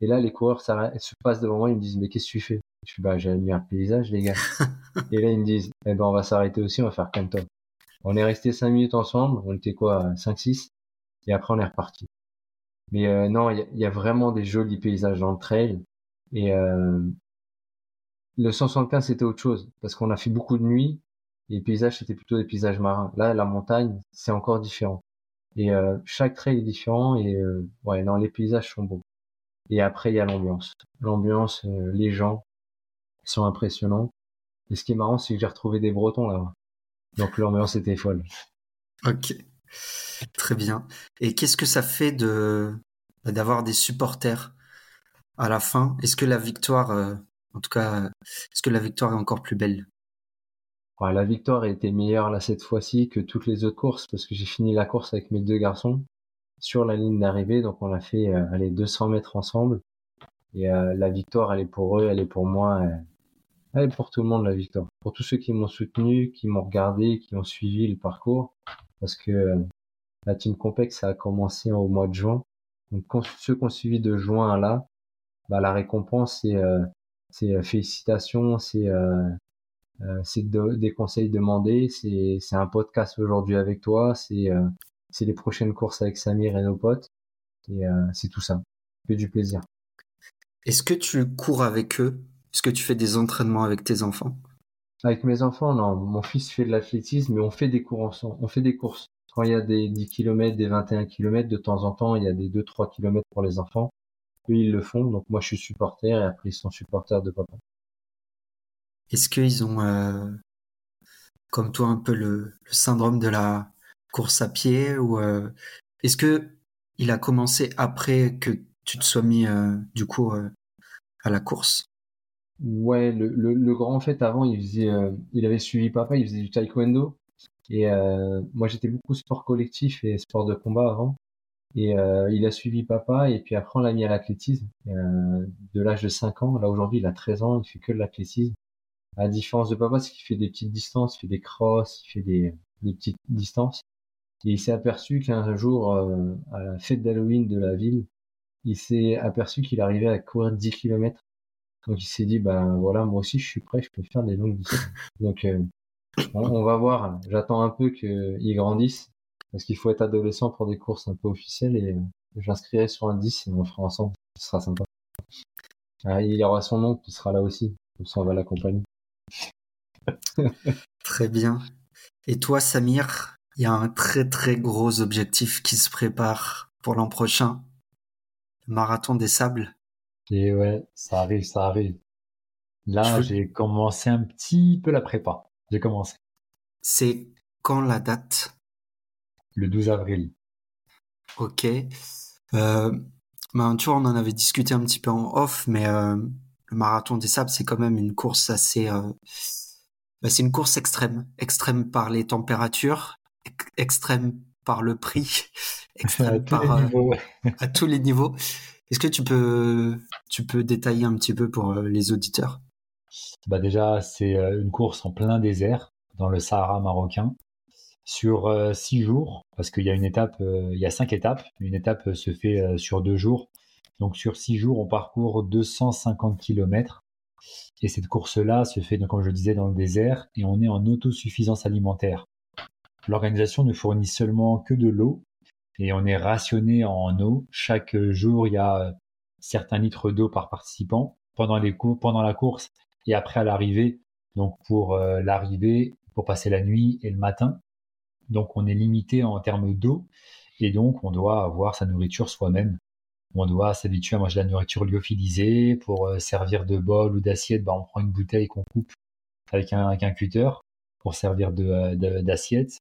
Et là, les coureurs se passent devant moi, ils me disent, mais qu'est-ce que tu fais? Je suis, bah, mis un paysage, les gars. et là, ils me disent, eh ben, on va s'arrêter aussi, on va faire comme toi. On est resté cinq minutes ensemble, on était quoi, 5 six, et après on est reparti. Mais euh, non, il y, a vraiment des jolis paysages dans le trail. Et euh, le 175, c'était autre chose, parce qu'on a fait beaucoup de nuits, et les paysages, c'était plutôt des paysages marins. Là, la montagne, c'est encore différent. Et euh, chaque trait est différent et euh, ouais, non, les paysages sont beaux. Et après, il y a l'ambiance. L'ambiance, les gens sont impressionnants. Et ce qui est marrant, c'est que j'ai retrouvé des Bretons là-bas. Donc l'ambiance était folle. Ok, très bien. Et qu'est-ce que ça fait de bah, d'avoir des supporters à la fin? Est-ce que la victoire, en tout cas, est-ce que la victoire est encore plus belle? La victoire a été meilleure là cette fois-ci que toutes les autres courses parce que j'ai fini la course avec mes deux garçons sur la ligne d'arrivée. Donc on a fait euh, allez 200 mètres ensemble. Et euh, la victoire, elle est pour eux, elle est pour moi, euh, pour tout le monde la victoire. Pour tous ceux qui m'ont soutenu, qui m'ont regardé, qui ont suivi le parcours. Parce que la Team Complex, a commencé au mois de juin. Donc ceux qui ont suivi de juin à là, bah, la récompense, c'est c'est félicitations, c'est euh, c'est des conseils demandés, c'est un podcast aujourd'hui avec toi, c'est euh, les prochaines courses avec Samir et nos potes, et euh, c'est tout ça. Que du plaisir. Est-ce que tu cours avec eux? Est-ce que tu fais des entraînements avec tes enfants? Avec mes enfants, non. Mon fils fait de l'athlétisme, mais on fait des cours ensemble. On fait des courses. Quand il y a des 10 km, des 21 km, de temps en temps, il y a des 2-3 km pour les enfants. Eux, ils le font. Donc moi, je suis supporter et après, ils sont supporters de papa. Est-ce qu'ils ont, euh, comme toi, un peu le, syndrome de la course à pied ou euh, est-ce que il a commencé après que tu te sois mis euh, du coup à la course? Ouais, le, le, grand en fait avant, il faisait, il avait suivi papa, il faisait du taekwondo et moi j'étais beaucoup sport collectif et sport de combat avant. Et il a suivi papa et puis après on l'a mis à l'athlétisme de l'âge de 5 ans. Là aujourd'hui il a 13 ans, il fait que de l'athlétisme. À différence de papa, c'est qu'il fait des petites distances, il fait des crosses, il fait des, petites distances. Et il s'est aperçu qu'un jour, euh, à la fête d'Halloween de la ville, il s'est aperçu qu'il arrivait à courir 10 km. Donc il s'est dit, ben voilà, moi aussi je suis prêt, je peux faire des longues distances. Donc euh, on, va voir, j'attends un peu qu'il grandisse, parce qu'il faut être adolescent pour des courses un peu officielles, et euh, j'inscrirai sur un 10 et on le fera ensemble, ce sera sympa. Ah, il y aura son nom qui sera là aussi, comme ça on va l'accompagner. très bien. Et toi, Samir, il y a un très très gros objectif qui se prépare pour l'an prochain. Le marathon des sables. Et ouais, ça arrive, ça arrive. Là, j'ai commencé un petit peu la prépa. J'ai commencé. C'est quand la date? Le 12 avril. Ok. Euh, ben, tu vois, on en avait discuté un petit peu en off, mais euh, le marathon des sables, c'est quand même une course assez. Euh, bah, c'est une course extrême, extrême par les températures, extrême par le prix, extrême par, à tous les niveaux. Est-ce que tu peux, tu peux détailler un petit peu pour euh, les auditeurs? Bah Déjà, c'est une course en plein désert dans le Sahara marocain sur six jours, parce qu'il y a une étape, il y a cinq étapes. Une étape se fait sur deux jours. Donc sur six jours, on parcourt 250 km. Et cette course-là se fait, comme je disais, dans le désert et on est en autosuffisance alimentaire. L'organisation ne fournit seulement que de l'eau et on est rationné en eau. Chaque jour, il y a certains litres d'eau par participant pendant, les pendant la course et après à l'arrivée. Donc pour euh, l'arrivée, pour passer la nuit et le matin. Donc on est limité en termes d'eau et donc on doit avoir sa nourriture soi-même on doit s'habituer à manger de la nourriture lyophilisée. Pour euh, servir de bol ou d'assiette, bah, on prend une bouteille qu'on coupe avec un, avec cutter pour servir euh, d'assiette.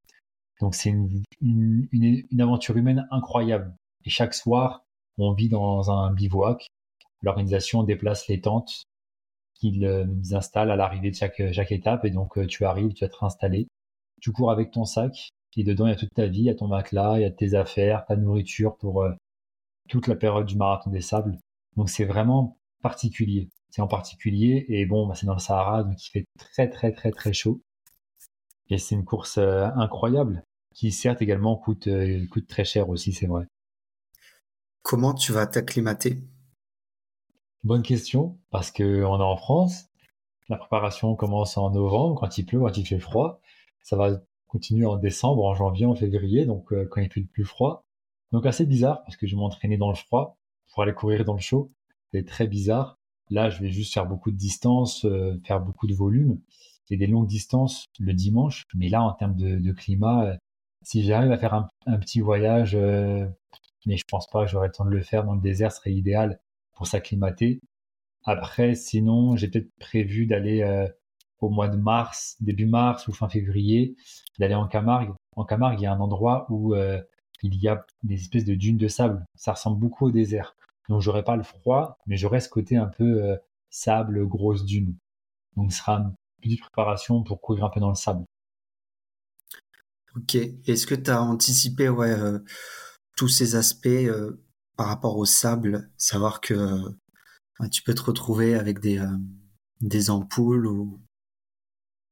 Donc c'est une, une, aventure humaine incroyable. Et chaque soir, on vit dans un bivouac. L'organisation déplace les tentes qu'ils euh, installent à l'arrivée de chaque, chaque étape. Et donc tu arrives, tu vas te installé. Tu cours avec ton sac. Et dedans, il y a toute ta vie, il y a ton matelas, il y a tes affaires, ta nourriture pour toute la période du marathon des sables. Donc c'est vraiment particulier. C'est en particulier et bon, bah, c'est dans le Sahara, donc il fait très très très très chaud. Et c'est une course euh, incroyable qui certes également euh, coûte très cher aussi, c'est vrai. Comment tu vas t'acclimater? Bonne question, parce qu'on est en France. La préparation commence en novembre, quand il pleut, quand il fait froid. Ça va continuer en décembre, en janvier, en février, donc euh, quand il fait plus froid. Donc assez bizarre parce que je vais m'entraîner dans le froid pour aller courir dans le chaud. C'est très bizarre. Là, je vais juste faire beaucoup de distance, euh, faire beaucoup de volume et des longues distances le dimanche. Mais là, en termes de, climat, euh, si j'arrive à faire un, petit voyage, mais je pense pas que j'aurai le temps de le faire dans le désert, ce serait idéal pour s'acclimater. Après, sinon, j'ai peut-être prévu d'aller au mois de mars, début mars ou fin février, d'aller en Camargue. En Camargue, il y a un endroit où il y a des espèces de dunes de sable. Ça ressemble beaucoup au désert. Donc j'aurai pas le froid, mais j'aurai ce côté un peu euh, sable, grosse dune. Donc ce sera une petite préparation pour courir un peu dans le sable. Ok. Est-ce que tu as anticipé ouais, euh, tous ces aspects euh, par rapport au sable Savoir que tu peux te retrouver avec des, des ampoules ou,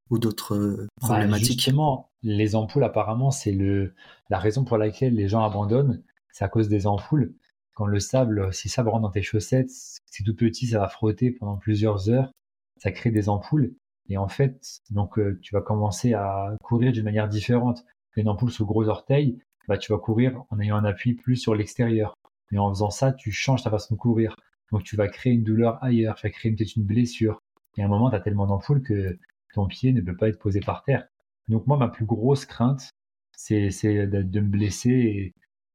ou d'autres bah, problématiques Justement, les ampoules, apparemment, c'est le, la raison pour laquelle les gens abandonnent. C'est à cause des ampoules. Quand le sable, si ça rentre dans tes chaussettes, c'est tout petit, ça va frotter pendant plusieurs heures. Ça crée des ampoules. Et en fait, donc, euh, tu vas commencer à courir d'une manière différente. Une ampoule sous gros orteil, bah, tu vas courir en ayant un appui plus sur l'extérieur. Et en faisant ça, tu changes ta façon de courir. Donc, tu vas créer une douleur ailleurs, tu vas créer peut-être une blessure. Et à un moment, tu as tellement d'ampoules que ton pied ne peut pas être posé par terre. Donc moi, ma plus grosse crainte, c'est de, me blesser et,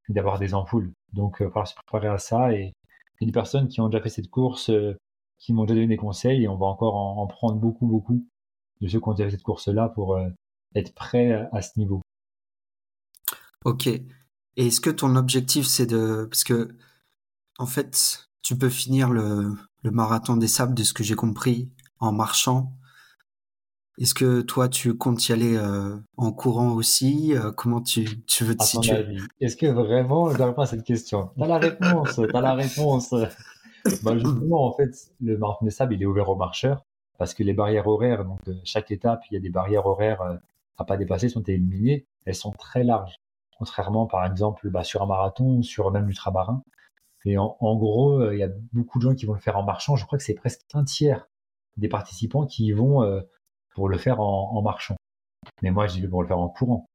d'avoir des ampoules. Donc, il va falloir se préparer à ça. Et il y a des personnes qui ont déjà fait cette course, euh, qui m'ont déjà donné des conseils, et on va encore en, prendre beaucoup, beaucoup de ceux qui ont déjà fait cette course-là pour euh, être prêt à, ce niveau. Ok. Et est-ce que ton objectif, c'est de... Parce que, en fait, tu peux finir le, le marathon des sables, de ce que j'ai compris, en marchant est-ce que toi, tu comptes y aller euh, en courant aussi euh, Comment tu, tu veux te situer? Est-ce que vraiment je dois répondre à cette question T'as la réponse, t'as la réponse. bah, justement, en fait, le marathon des sables, il est ouvert aux marcheurs parce que les barrières horaires, donc de chaque étape, il y a des barrières horaires euh, à pas dépasser, sont éliminées. Elles sont très larges, contrairement, par exemple, bah, sur un marathon ou sur même l'ultramarin. Et en, en gros, il y a beaucoup de gens qui vont le faire en marchant. Je crois que c'est presque un tiers des participants qui vont pour le faire en, marchant. Mais moi, j'y vais pour le faire en courant.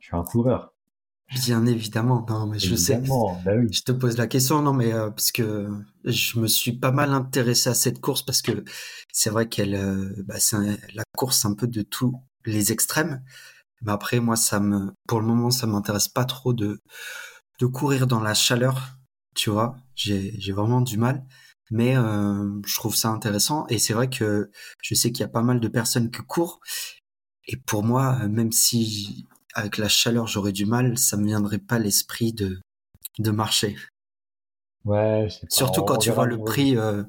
Je suis un coureur. Bien évidemment, non, mais je sais. Bah oui. Je te pose la question, non, mais euh, parce que je me suis pas mal intéressé à cette course parce que c'est vrai qu'elle, euh, bah, c'est la course un peu de tous les extrêmes. Mais après, moi, ça me, pour le moment, ça m'intéresse pas trop de de courir dans la chaleur. Tu vois, j'ai j'ai vraiment du mal. Mais euh, je trouve ça intéressant. Et c'est vrai que je sais qu'il y a pas mal de personnes qui courent. Et pour moi même si avec la chaleur j'aurais du mal ça me viendrait pas l'esprit de de marcher. Ouais surtout quand tu vois le prix euh...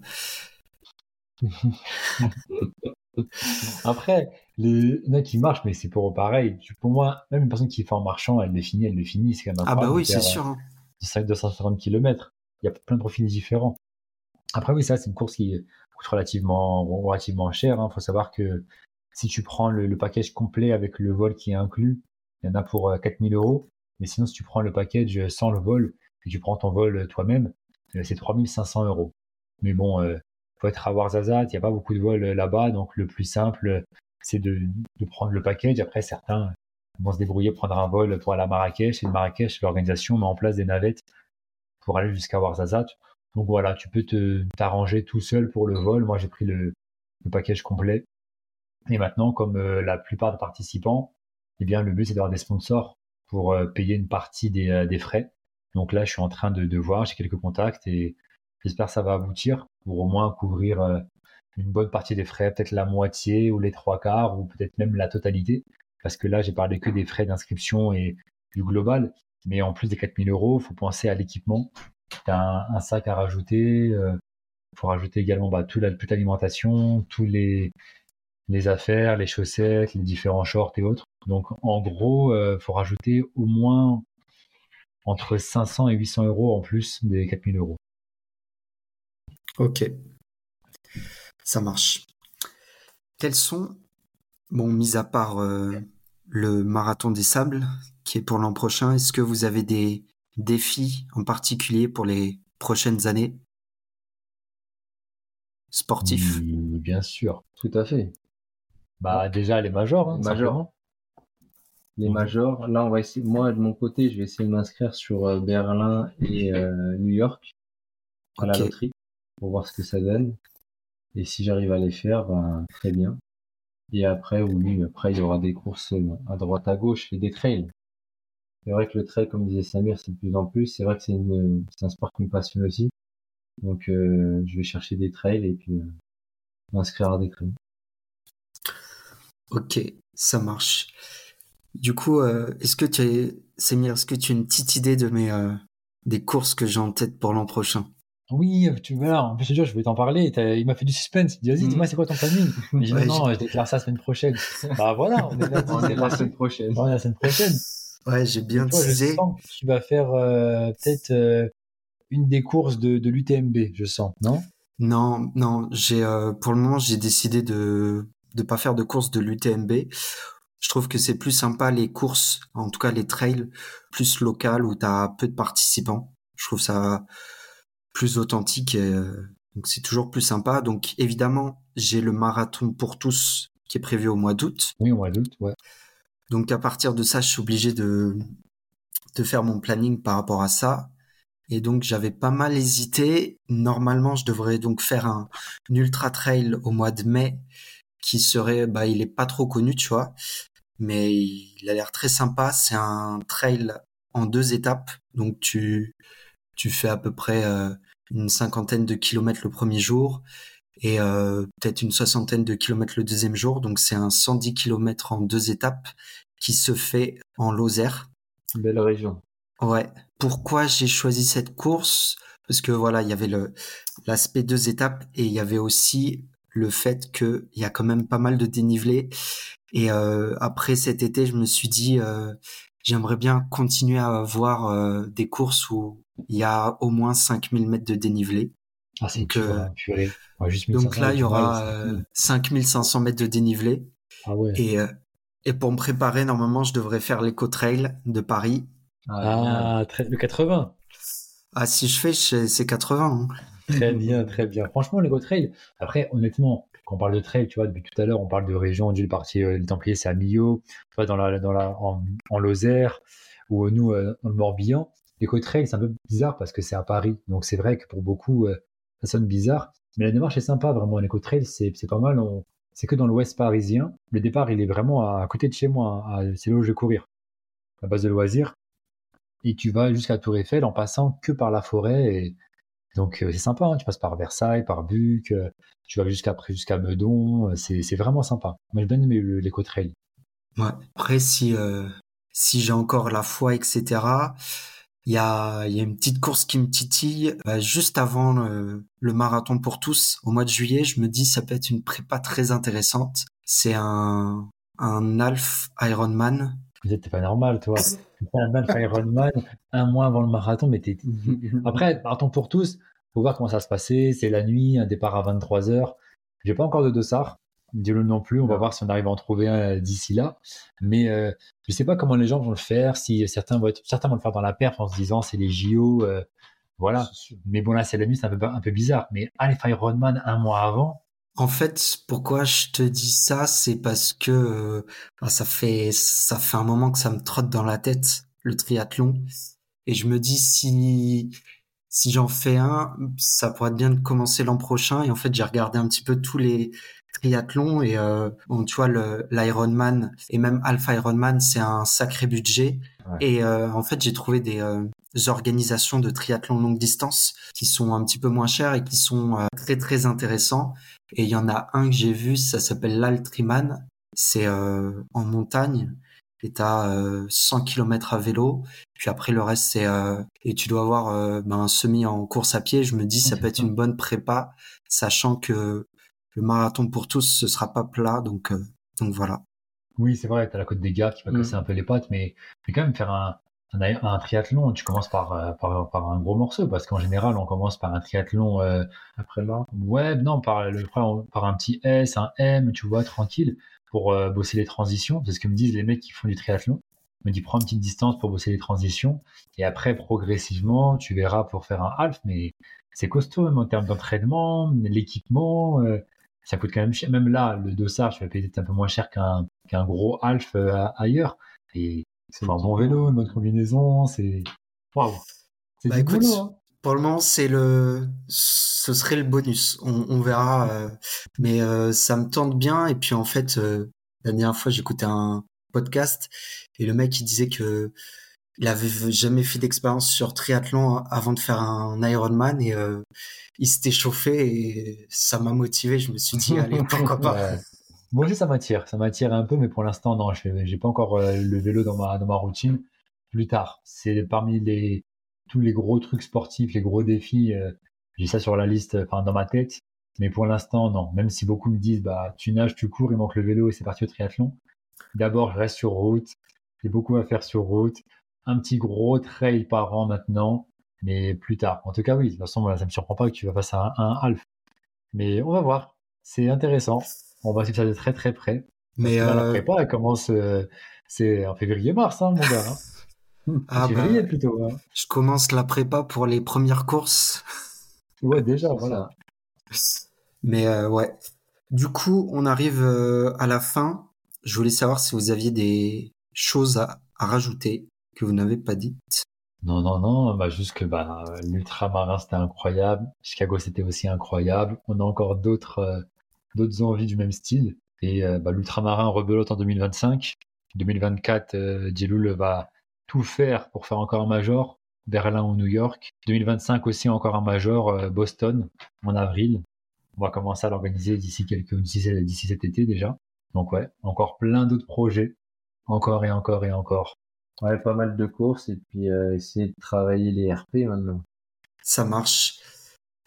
après les il y en a qui marchent, mais c'est pour eux pareil. Pour moi, même une personne qui fait en marchant, elle le finit, elle le finit. C'est quand même Ah bah oui, c'est sûr. hein. euh, 250 km. Il y a plein de profils différents. Après, oui, ça, c'est une course qui coûte relativement, relativement cher. Il faut savoir que si tu prends le, le package complet avec le vol qui est inclus, il y en a pour euh, 4000 euros. Mais sinon, si tu prends le package sans le vol et tu prends ton vol toi-même, euh, c'est 3500 euros. Mais bon, euh, faut être à Ouarzazate, il n'y a pas beaucoup de vols euh, là-bas, donc le plus simple, c'est de, prendre le package. Après, certains vont se débrouiller, prendre un vol pour aller à Marrakech. Et de Marrakech, l'organisation met en place des navettes pour aller jusqu'à Ouarzazate. Donc voilà, tu peux te t'arranger tout seul pour le vol. Moi, j'ai pris le, le package complet. Et maintenant, comme euh, la plupart des participants, eh bien, le but, c'est d'avoir des sponsors pour euh, payer une partie des, euh, des frais. Donc là, je suis en train de, de voir, j'ai quelques contacts et j'espère que ça va aboutir pour au moins couvrir une bonne partie des frais, peut-être la moitié ou les trois quarts ou peut-être même la totalité. Parce que là, j'ai parlé que des frais d'inscription et du global. Mais en plus des 4000 euros, il faut penser à l'équipement. Tu as un, sac à rajouter. Il faut rajouter également bah, la, toute l'alimentation, tous les, les affaires, les chaussettes, les différents shorts et autres. Donc en gros, il faut rajouter au moins entre 500 et 800 euros en plus des 4000 euros. Ok, ça marche. Quels sont, bon, mis à part euh, le marathon des sables qui est pour l'an prochain, est-ce que vous avez des défis en particulier pour les prochaines années? Sportifs Oui, Bien sûr. Tout à fait. Bah déjà les majors. Hein, Majors. Les majors, là, on va essayer, moi, de mon côté, je vais essayer de m'inscrire sur euh, Berlin et euh, New York à la loterie pour voir ce que ça donne. Et si j'arrive à les faire, ben, très bien. Et après, oui, après, il y aura des courses euh, à droite, à gauche et des trails. C'est vrai que le trail, comme disait Samir, c'est de plus en plus. C'est vrai que c'est un sport qui me passionne aussi. Donc, euh, je vais chercher des trails et puis euh, m'inscrire à des trails. Ok, ça marche. Du coup, est-ce que tu es, Samir, est-ce que tu as une petite idée de mes des courses que j'ai en tête pour l'an prochain? Oui, tu vois, en plus, je te jure, je voulais t'en parler. Il m'a fait du suspense. Il dit, vas-y, dis-moi, c'est quoi ton planning? J'ai dit, non, je déclare ça la semaine prochaine. bah voilà, on est là, On est la semaine prochaine. On est la semaine prochaine. Ouais, j'ai bien Toi, je teasé. sens que tu vas faire euh, peut-être euh, une des courses de, de l'UTMB, je sens, non? Non, non, j'ai euh, pour le moment j'ai décidé de de pas faire de course de l'UTMB. Je trouve que c'est plus sympa les courses, en tout cas les trails plus locales où tu as peu de participants. Je trouve ça plus authentique et euh, donc c'est toujours plus sympa. Donc évidemment, j'ai le marathon pour tous qui est prévu au mois d'août. Oui, on doute, ouais. Donc à partir de ça, je suis obligé de de faire mon planning par rapport à ça. Et donc j'avais pas mal hésité. Normalement, je devrais donc faire un, un ultra trail au mois de mai qui serait bah il est pas trop connu, tu vois, mais il a l'air très sympa, c'est un trail en deux étapes. Donc tu tu fais à peu près euh, une cinquantaine de kilomètres le premier jour et euh, peut-être une soixantaine de kilomètres le deuxième jour. Donc c'est un 110 kilomètres en deux étapes qui se fait en Lozère. Belle région. Ouais. Pourquoi j'ai choisi cette course? Parce que voilà, il y avait le l'aspect deux étapes et il y avait aussi le fait que il y a quand même pas mal de dénivelé. Et euh, après cet été, je me suis dit, euh, j'aimerais bien continuer à avoir euh, des courses où il y a au moins 5000 mètres de dénivelé. Ah, c'est euh, purée. Ouais, juste Donc 1500, là, il y aura euh, cool. 5500 mètres de dénivelé. Ah ouais. Et, euh, et pour me préparer, normalement, je devrais faire l'éco-trail de Paris. Ah, très- le 80. Ah, si je fais, c'est 80. hein. Très bien, très bien. Franchement, les go trail. Après, honnêtement, quand on parle de trail, tu vois, depuis tout à l'heure, on parle de région. Du parti euh, les Templiers, c'est à Millau. Dans la, dans la, en, Lozère ou nous, euh, dans le Morbihan. Les trail, c'est un peu bizarre parce que c'est à Paris. Donc, c'est vrai que pour beaucoup, euh, ça sonne bizarre. Mais la démarche est sympa, vraiment. Les trail, c'est pas mal. C'est que dans l'ouest parisien. Le départ, il est vraiment à, à côté de chez moi. à- C'est là où je vais courir. La base de loisirs. Et tu vas jusqu'à Tour Eiffel en passant que par la forêt. Et donc euh, c'est sympa, hein, tu passes par Versailles, par Buc, euh, tu vas jusqu'à jusqu'à Meudon, euh, c'est vraiment sympa. Moi j'ai bien aimé l'éco-trail. Ouais. Après, si, euh, si j'ai encore la foi, etc., il y a, y a une petite course qui me titille. Bah, juste avant le, le marathon pour tous, au mois de juillet, je me dis ça peut être une prépa très intéressante. c'est un, un Half Ironman. T'es pas normal, toi. un Half Ironman un mois avant le marathon, mais t'es. Après, marathon pour tous, faut voir comment ça se passer. C'est la nuit, un départ à 23h. J'ai pas encore de dossard. Dis-le non plus. On va voir si on arrive à en trouver un d'ici là. Mais euh, je sais pas comment les gens vont le faire. Si certains vont, être... certains vont le faire dans la perf en se disant c'est les JO. Euh, voilà. Mais bon, là, c'est la nuit, c'est un peu, un peu bizarre. Mais Half Ironman un mois avant, en fait, pourquoi je te dis ça, c'est parce que euh, ça fait ça fait un moment que ça me trotte dans la tête le triathlon et je me dis si si j'en fais un, ça pourrait être bien de commencer l'an prochain. Et en fait j'ai regardé un petit peu tous les triathlons et euh, bon tu vois l'Ironman et même Alpha Ironman c'est un sacré budget. Et euh, en fait j'ai trouvé des organisations de triathlon longue distance qui sont un petit peu moins chères et qui sont très très intéressants et il y en a un que j'ai vu, ça s'appelle l'Altriman. C'est euh, en montagne et t'as euh, 100 km à vélo. Puis après le reste c'est euh, et tu dois avoir euh, ben, un semi en course à pied. Je me dis ça peut être une bonne prépa, sachant que le marathon pour tous ce sera pas plat, donc euh, donc voilà. Oui, c'est vrai, t'as la côte des gars qui va casser mm. un peu les pattes, mais mais quand même faire un, un, triathlon, tu commences par, par, par, un gros morceau, parce qu'en général, on commence par un triathlon euh, après là. Ouais, non, par, le, par un petit S, un M, tu vois, tranquille, pour euh, bosser les transitions. C'est ce que me disent les mecs qui font du triathlon. Ils me disent, prends une petite distance pour bosser les transitions, et après, progressivement, tu verras pour faire un half, mais c'est costaud, même en termes d'entraînement, l'équipement, ça coûte quand même cher. Même là, le dossard, tu vas payer peut-être un peu moins cher qu'un gros half ailleurs. Et c'est un bon vélo, une bonne combinaison, c'est. Waouh! C'est bah, écoute, hein. Pour le moment, c'est le. Ce serait le bonus. On, on verra. Euh... Mais euh, ça me tente bien. Et puis en fait, euh, la dernière fois, j'écoutais un podcast et le mec il disait que il avait jamais fait d'expérience sur triathlon avant de faire un Ironman et il s'était chauffé et ça m'a motivé. Je me suis dit allez pourquoi pas? Moi aussi, ça m'attire. Ça m'attire un peu, mais pour l'instant, non, je n'ai pas encore le vélo dans ma, dans ma routine. Plus tard, c'est parmi les, tous les gros trucs sportifs, les gros défis. Euh, j'ai ça sur la liste, enfin, dans ma tête. Mais pour l'instant, non. Même si beaucoup me disent, bah, tu nages, tu cours, il manque le vélo et c'est parti au triathlon. D'abord, je reste sur route. J'ai beaucoup à faire sur route. Un petit gros trail par an maintenant, mais plus tard. En tout cas, oui. De toute façon, ça me surprend pas que tu vas passer à un, un half. Mais on va voir. C'est intéressant. On va suivre ça de très très près. Mais euh... la prépa, elle commence, euh, c'est en février-mars, hein, mon gars. Hein. Ah, bah, plutôt. Hein. Je commence la prépa pour les premières courses. ouais, déjà, voilà. Mais euh, ouais. Du coup, on arrive euh, à la fin. Je voulais savoir si vous aviez des choses à, à rajouter que vous n'avez pas dites. Non, non, non, bah juste que bah, l'ultramarin c'était incroyable, Chicago c'était aussi incroyable. On a encore d'autres d'autres envies du même style. Et euh, bah, l'ultramarin rebelote en 2025. 2024, euh, va tout faire pour faire encore un major, Berlin ou New York. 2025 aussi encore un major, euh, Boston, en avril. On va commencer à l'organiser d'ici quelques, d'ici cet été déjà. Donc ouais, encore plein d'autres projets, encore et encore et encore. Ouais, pas mal de courses et puis euh, essayer de travailler les RP maintenant. Ça marche.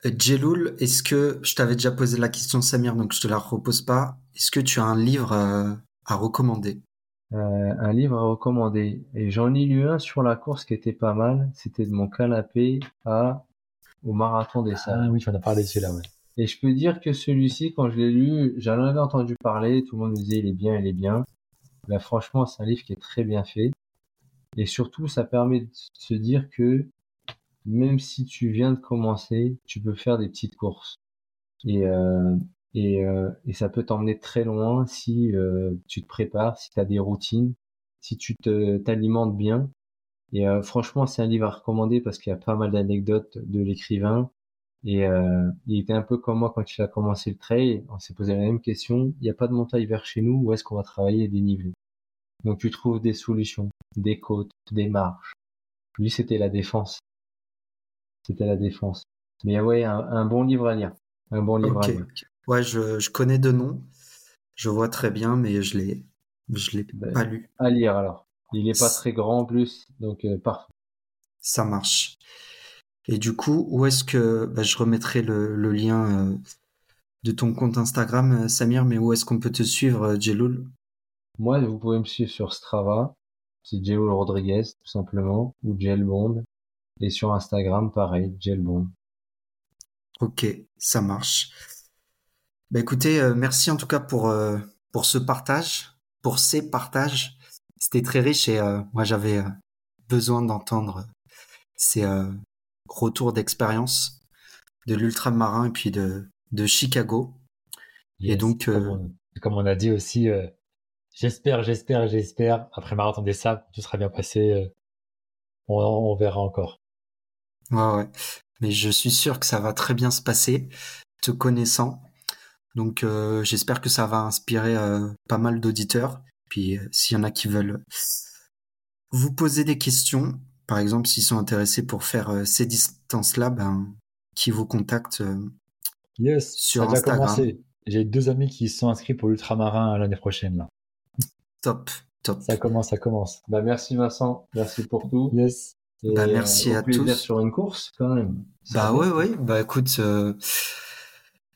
Jeloul, est-ce que je t'avais déjà posé la question Samir, donc je te la repose pas. Est-ce que tu as un livre euh, à recommander? euh, Un livre à recommander. Et j'en ai lu un sur la course qui était pas mal. C'était de mon canapé à au marathon des salles. Ah oui, parlé de celui-là, ouais. Et je peux dire que celui-ci, quand je l'ai lu, j'en avais entendu parler. Tout le monde me disait il est bien, il est bien. Là, franchement, c'est un livre qui est très bien fait. Et surtout, ça permet de se dire que même si tu viens de commencer, tu peux faire des petites courses. Et, euh, et, euh, et ça peut t'emmener très loin si euh, tu te prépares, si tu as des routines, si tu te t'alimentes bien. Et euh, franchement, c'est un livre à recommander parce qu'il y a pas mal d'anecdotes de l'écrivain. Et euh, il était un peu comme moi quand il a commencé le trail. On s'est posé la même question. Il n'y a pas de montagne vers chez nous. Où est-ce qu'on va travailler des niveaux Donc tu trouves des solutions, des côtes, des marches. Lui, c'était la défense c'était la défense. Mais ouais, un, bon livre à lire. Un bon livre à lire. Ouais, je, je, connais de nom. Je vois très bien, mais je l'ai, je l'ai ben, pas lu. À lire alors. Il est pas très grand en plus, donc euh, parfait. Ça marche. Et du coup, où est-ce que bah, je remettrai le, le lien euh, de ton compte Instagram, Samir, mais où est-ce qu'on peut te suivre, Jeloul Moi, vous pouvez me suivre sur Strava, c'est Jeloul Rodriguez, tout simplement, ou Gelbond. Et sur Instagram, pareil, Gelbond. Ok, ça marche. Bah écoutez, merci en tout cas pour, pour ce partage, pour ces partages. C'était très riche et moi j'avais besoin d'entendre ces retours d'expérience de l'ultramarin et puis de, de Chicago. et donc, comme on, a dit aussi, j'espère, j'espère, j'espère, après Marathon des Sables, tout sera bien passé. On, on, verra encore. Ouais, ouais. Mais je suis sûr que ça va très bien se passer, te connaissant. Donc j'espère que ça va inspirer pas mal d'auditeurs. Puis s'il y en a qui veulent vous poser des questions, par exemple s'ils sont intéressés pour faire ces distances-là, ben, qui vous contactent yes, sur ça a Instagram. commencé. J'ai deux amis qui sont inscrits pour l'ultramarin l'année prochaine. Là. Top, top. Ça commence, ça commence. Bah merci Vincent, merci pour tout. Yes. bah merci à tous. sur une course quand même. bah ouais, ouais. Bah écoute.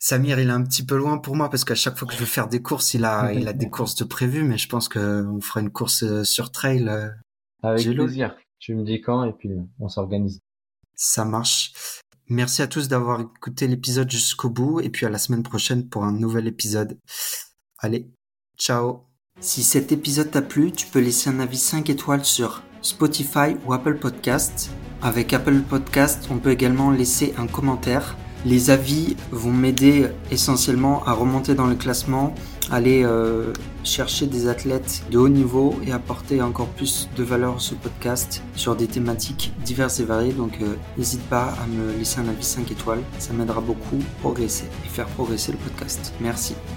Samir, il est un petit peu loin pour moi parce qu'à chaque fois que je veux faire des courses, il a, il a des courses de prévues, mais je pense qu'on fera une course euh, sur trail. Euh, Avec plaisir. Tu me dis quand et puis on s'organise. Ça marche. Merci à tous d'avoir écouté l'épisode jusqu'au bout et puis à la semaine prochaine pour un nouvel épisode. Allez, ciao. Si cet épisode t'a plu, tu peux laisser un avis 5 étoiles sur Spotify ou Apple Podcast. Avec Apple Podcast, on peut également laisser un commentaire les avis vont m'aider essentiellement à remonter dans le classement, aller euh, chercher des athlètes de haut niveau et apporter encore plus de valeur à ce podcast sur des thématiques diverses et variées. Donc euh, n'hésite pas à me laisser un avis 5 étoiles, ça m'aidera beaucoup à progresser et faire progresser le podcast. Merci.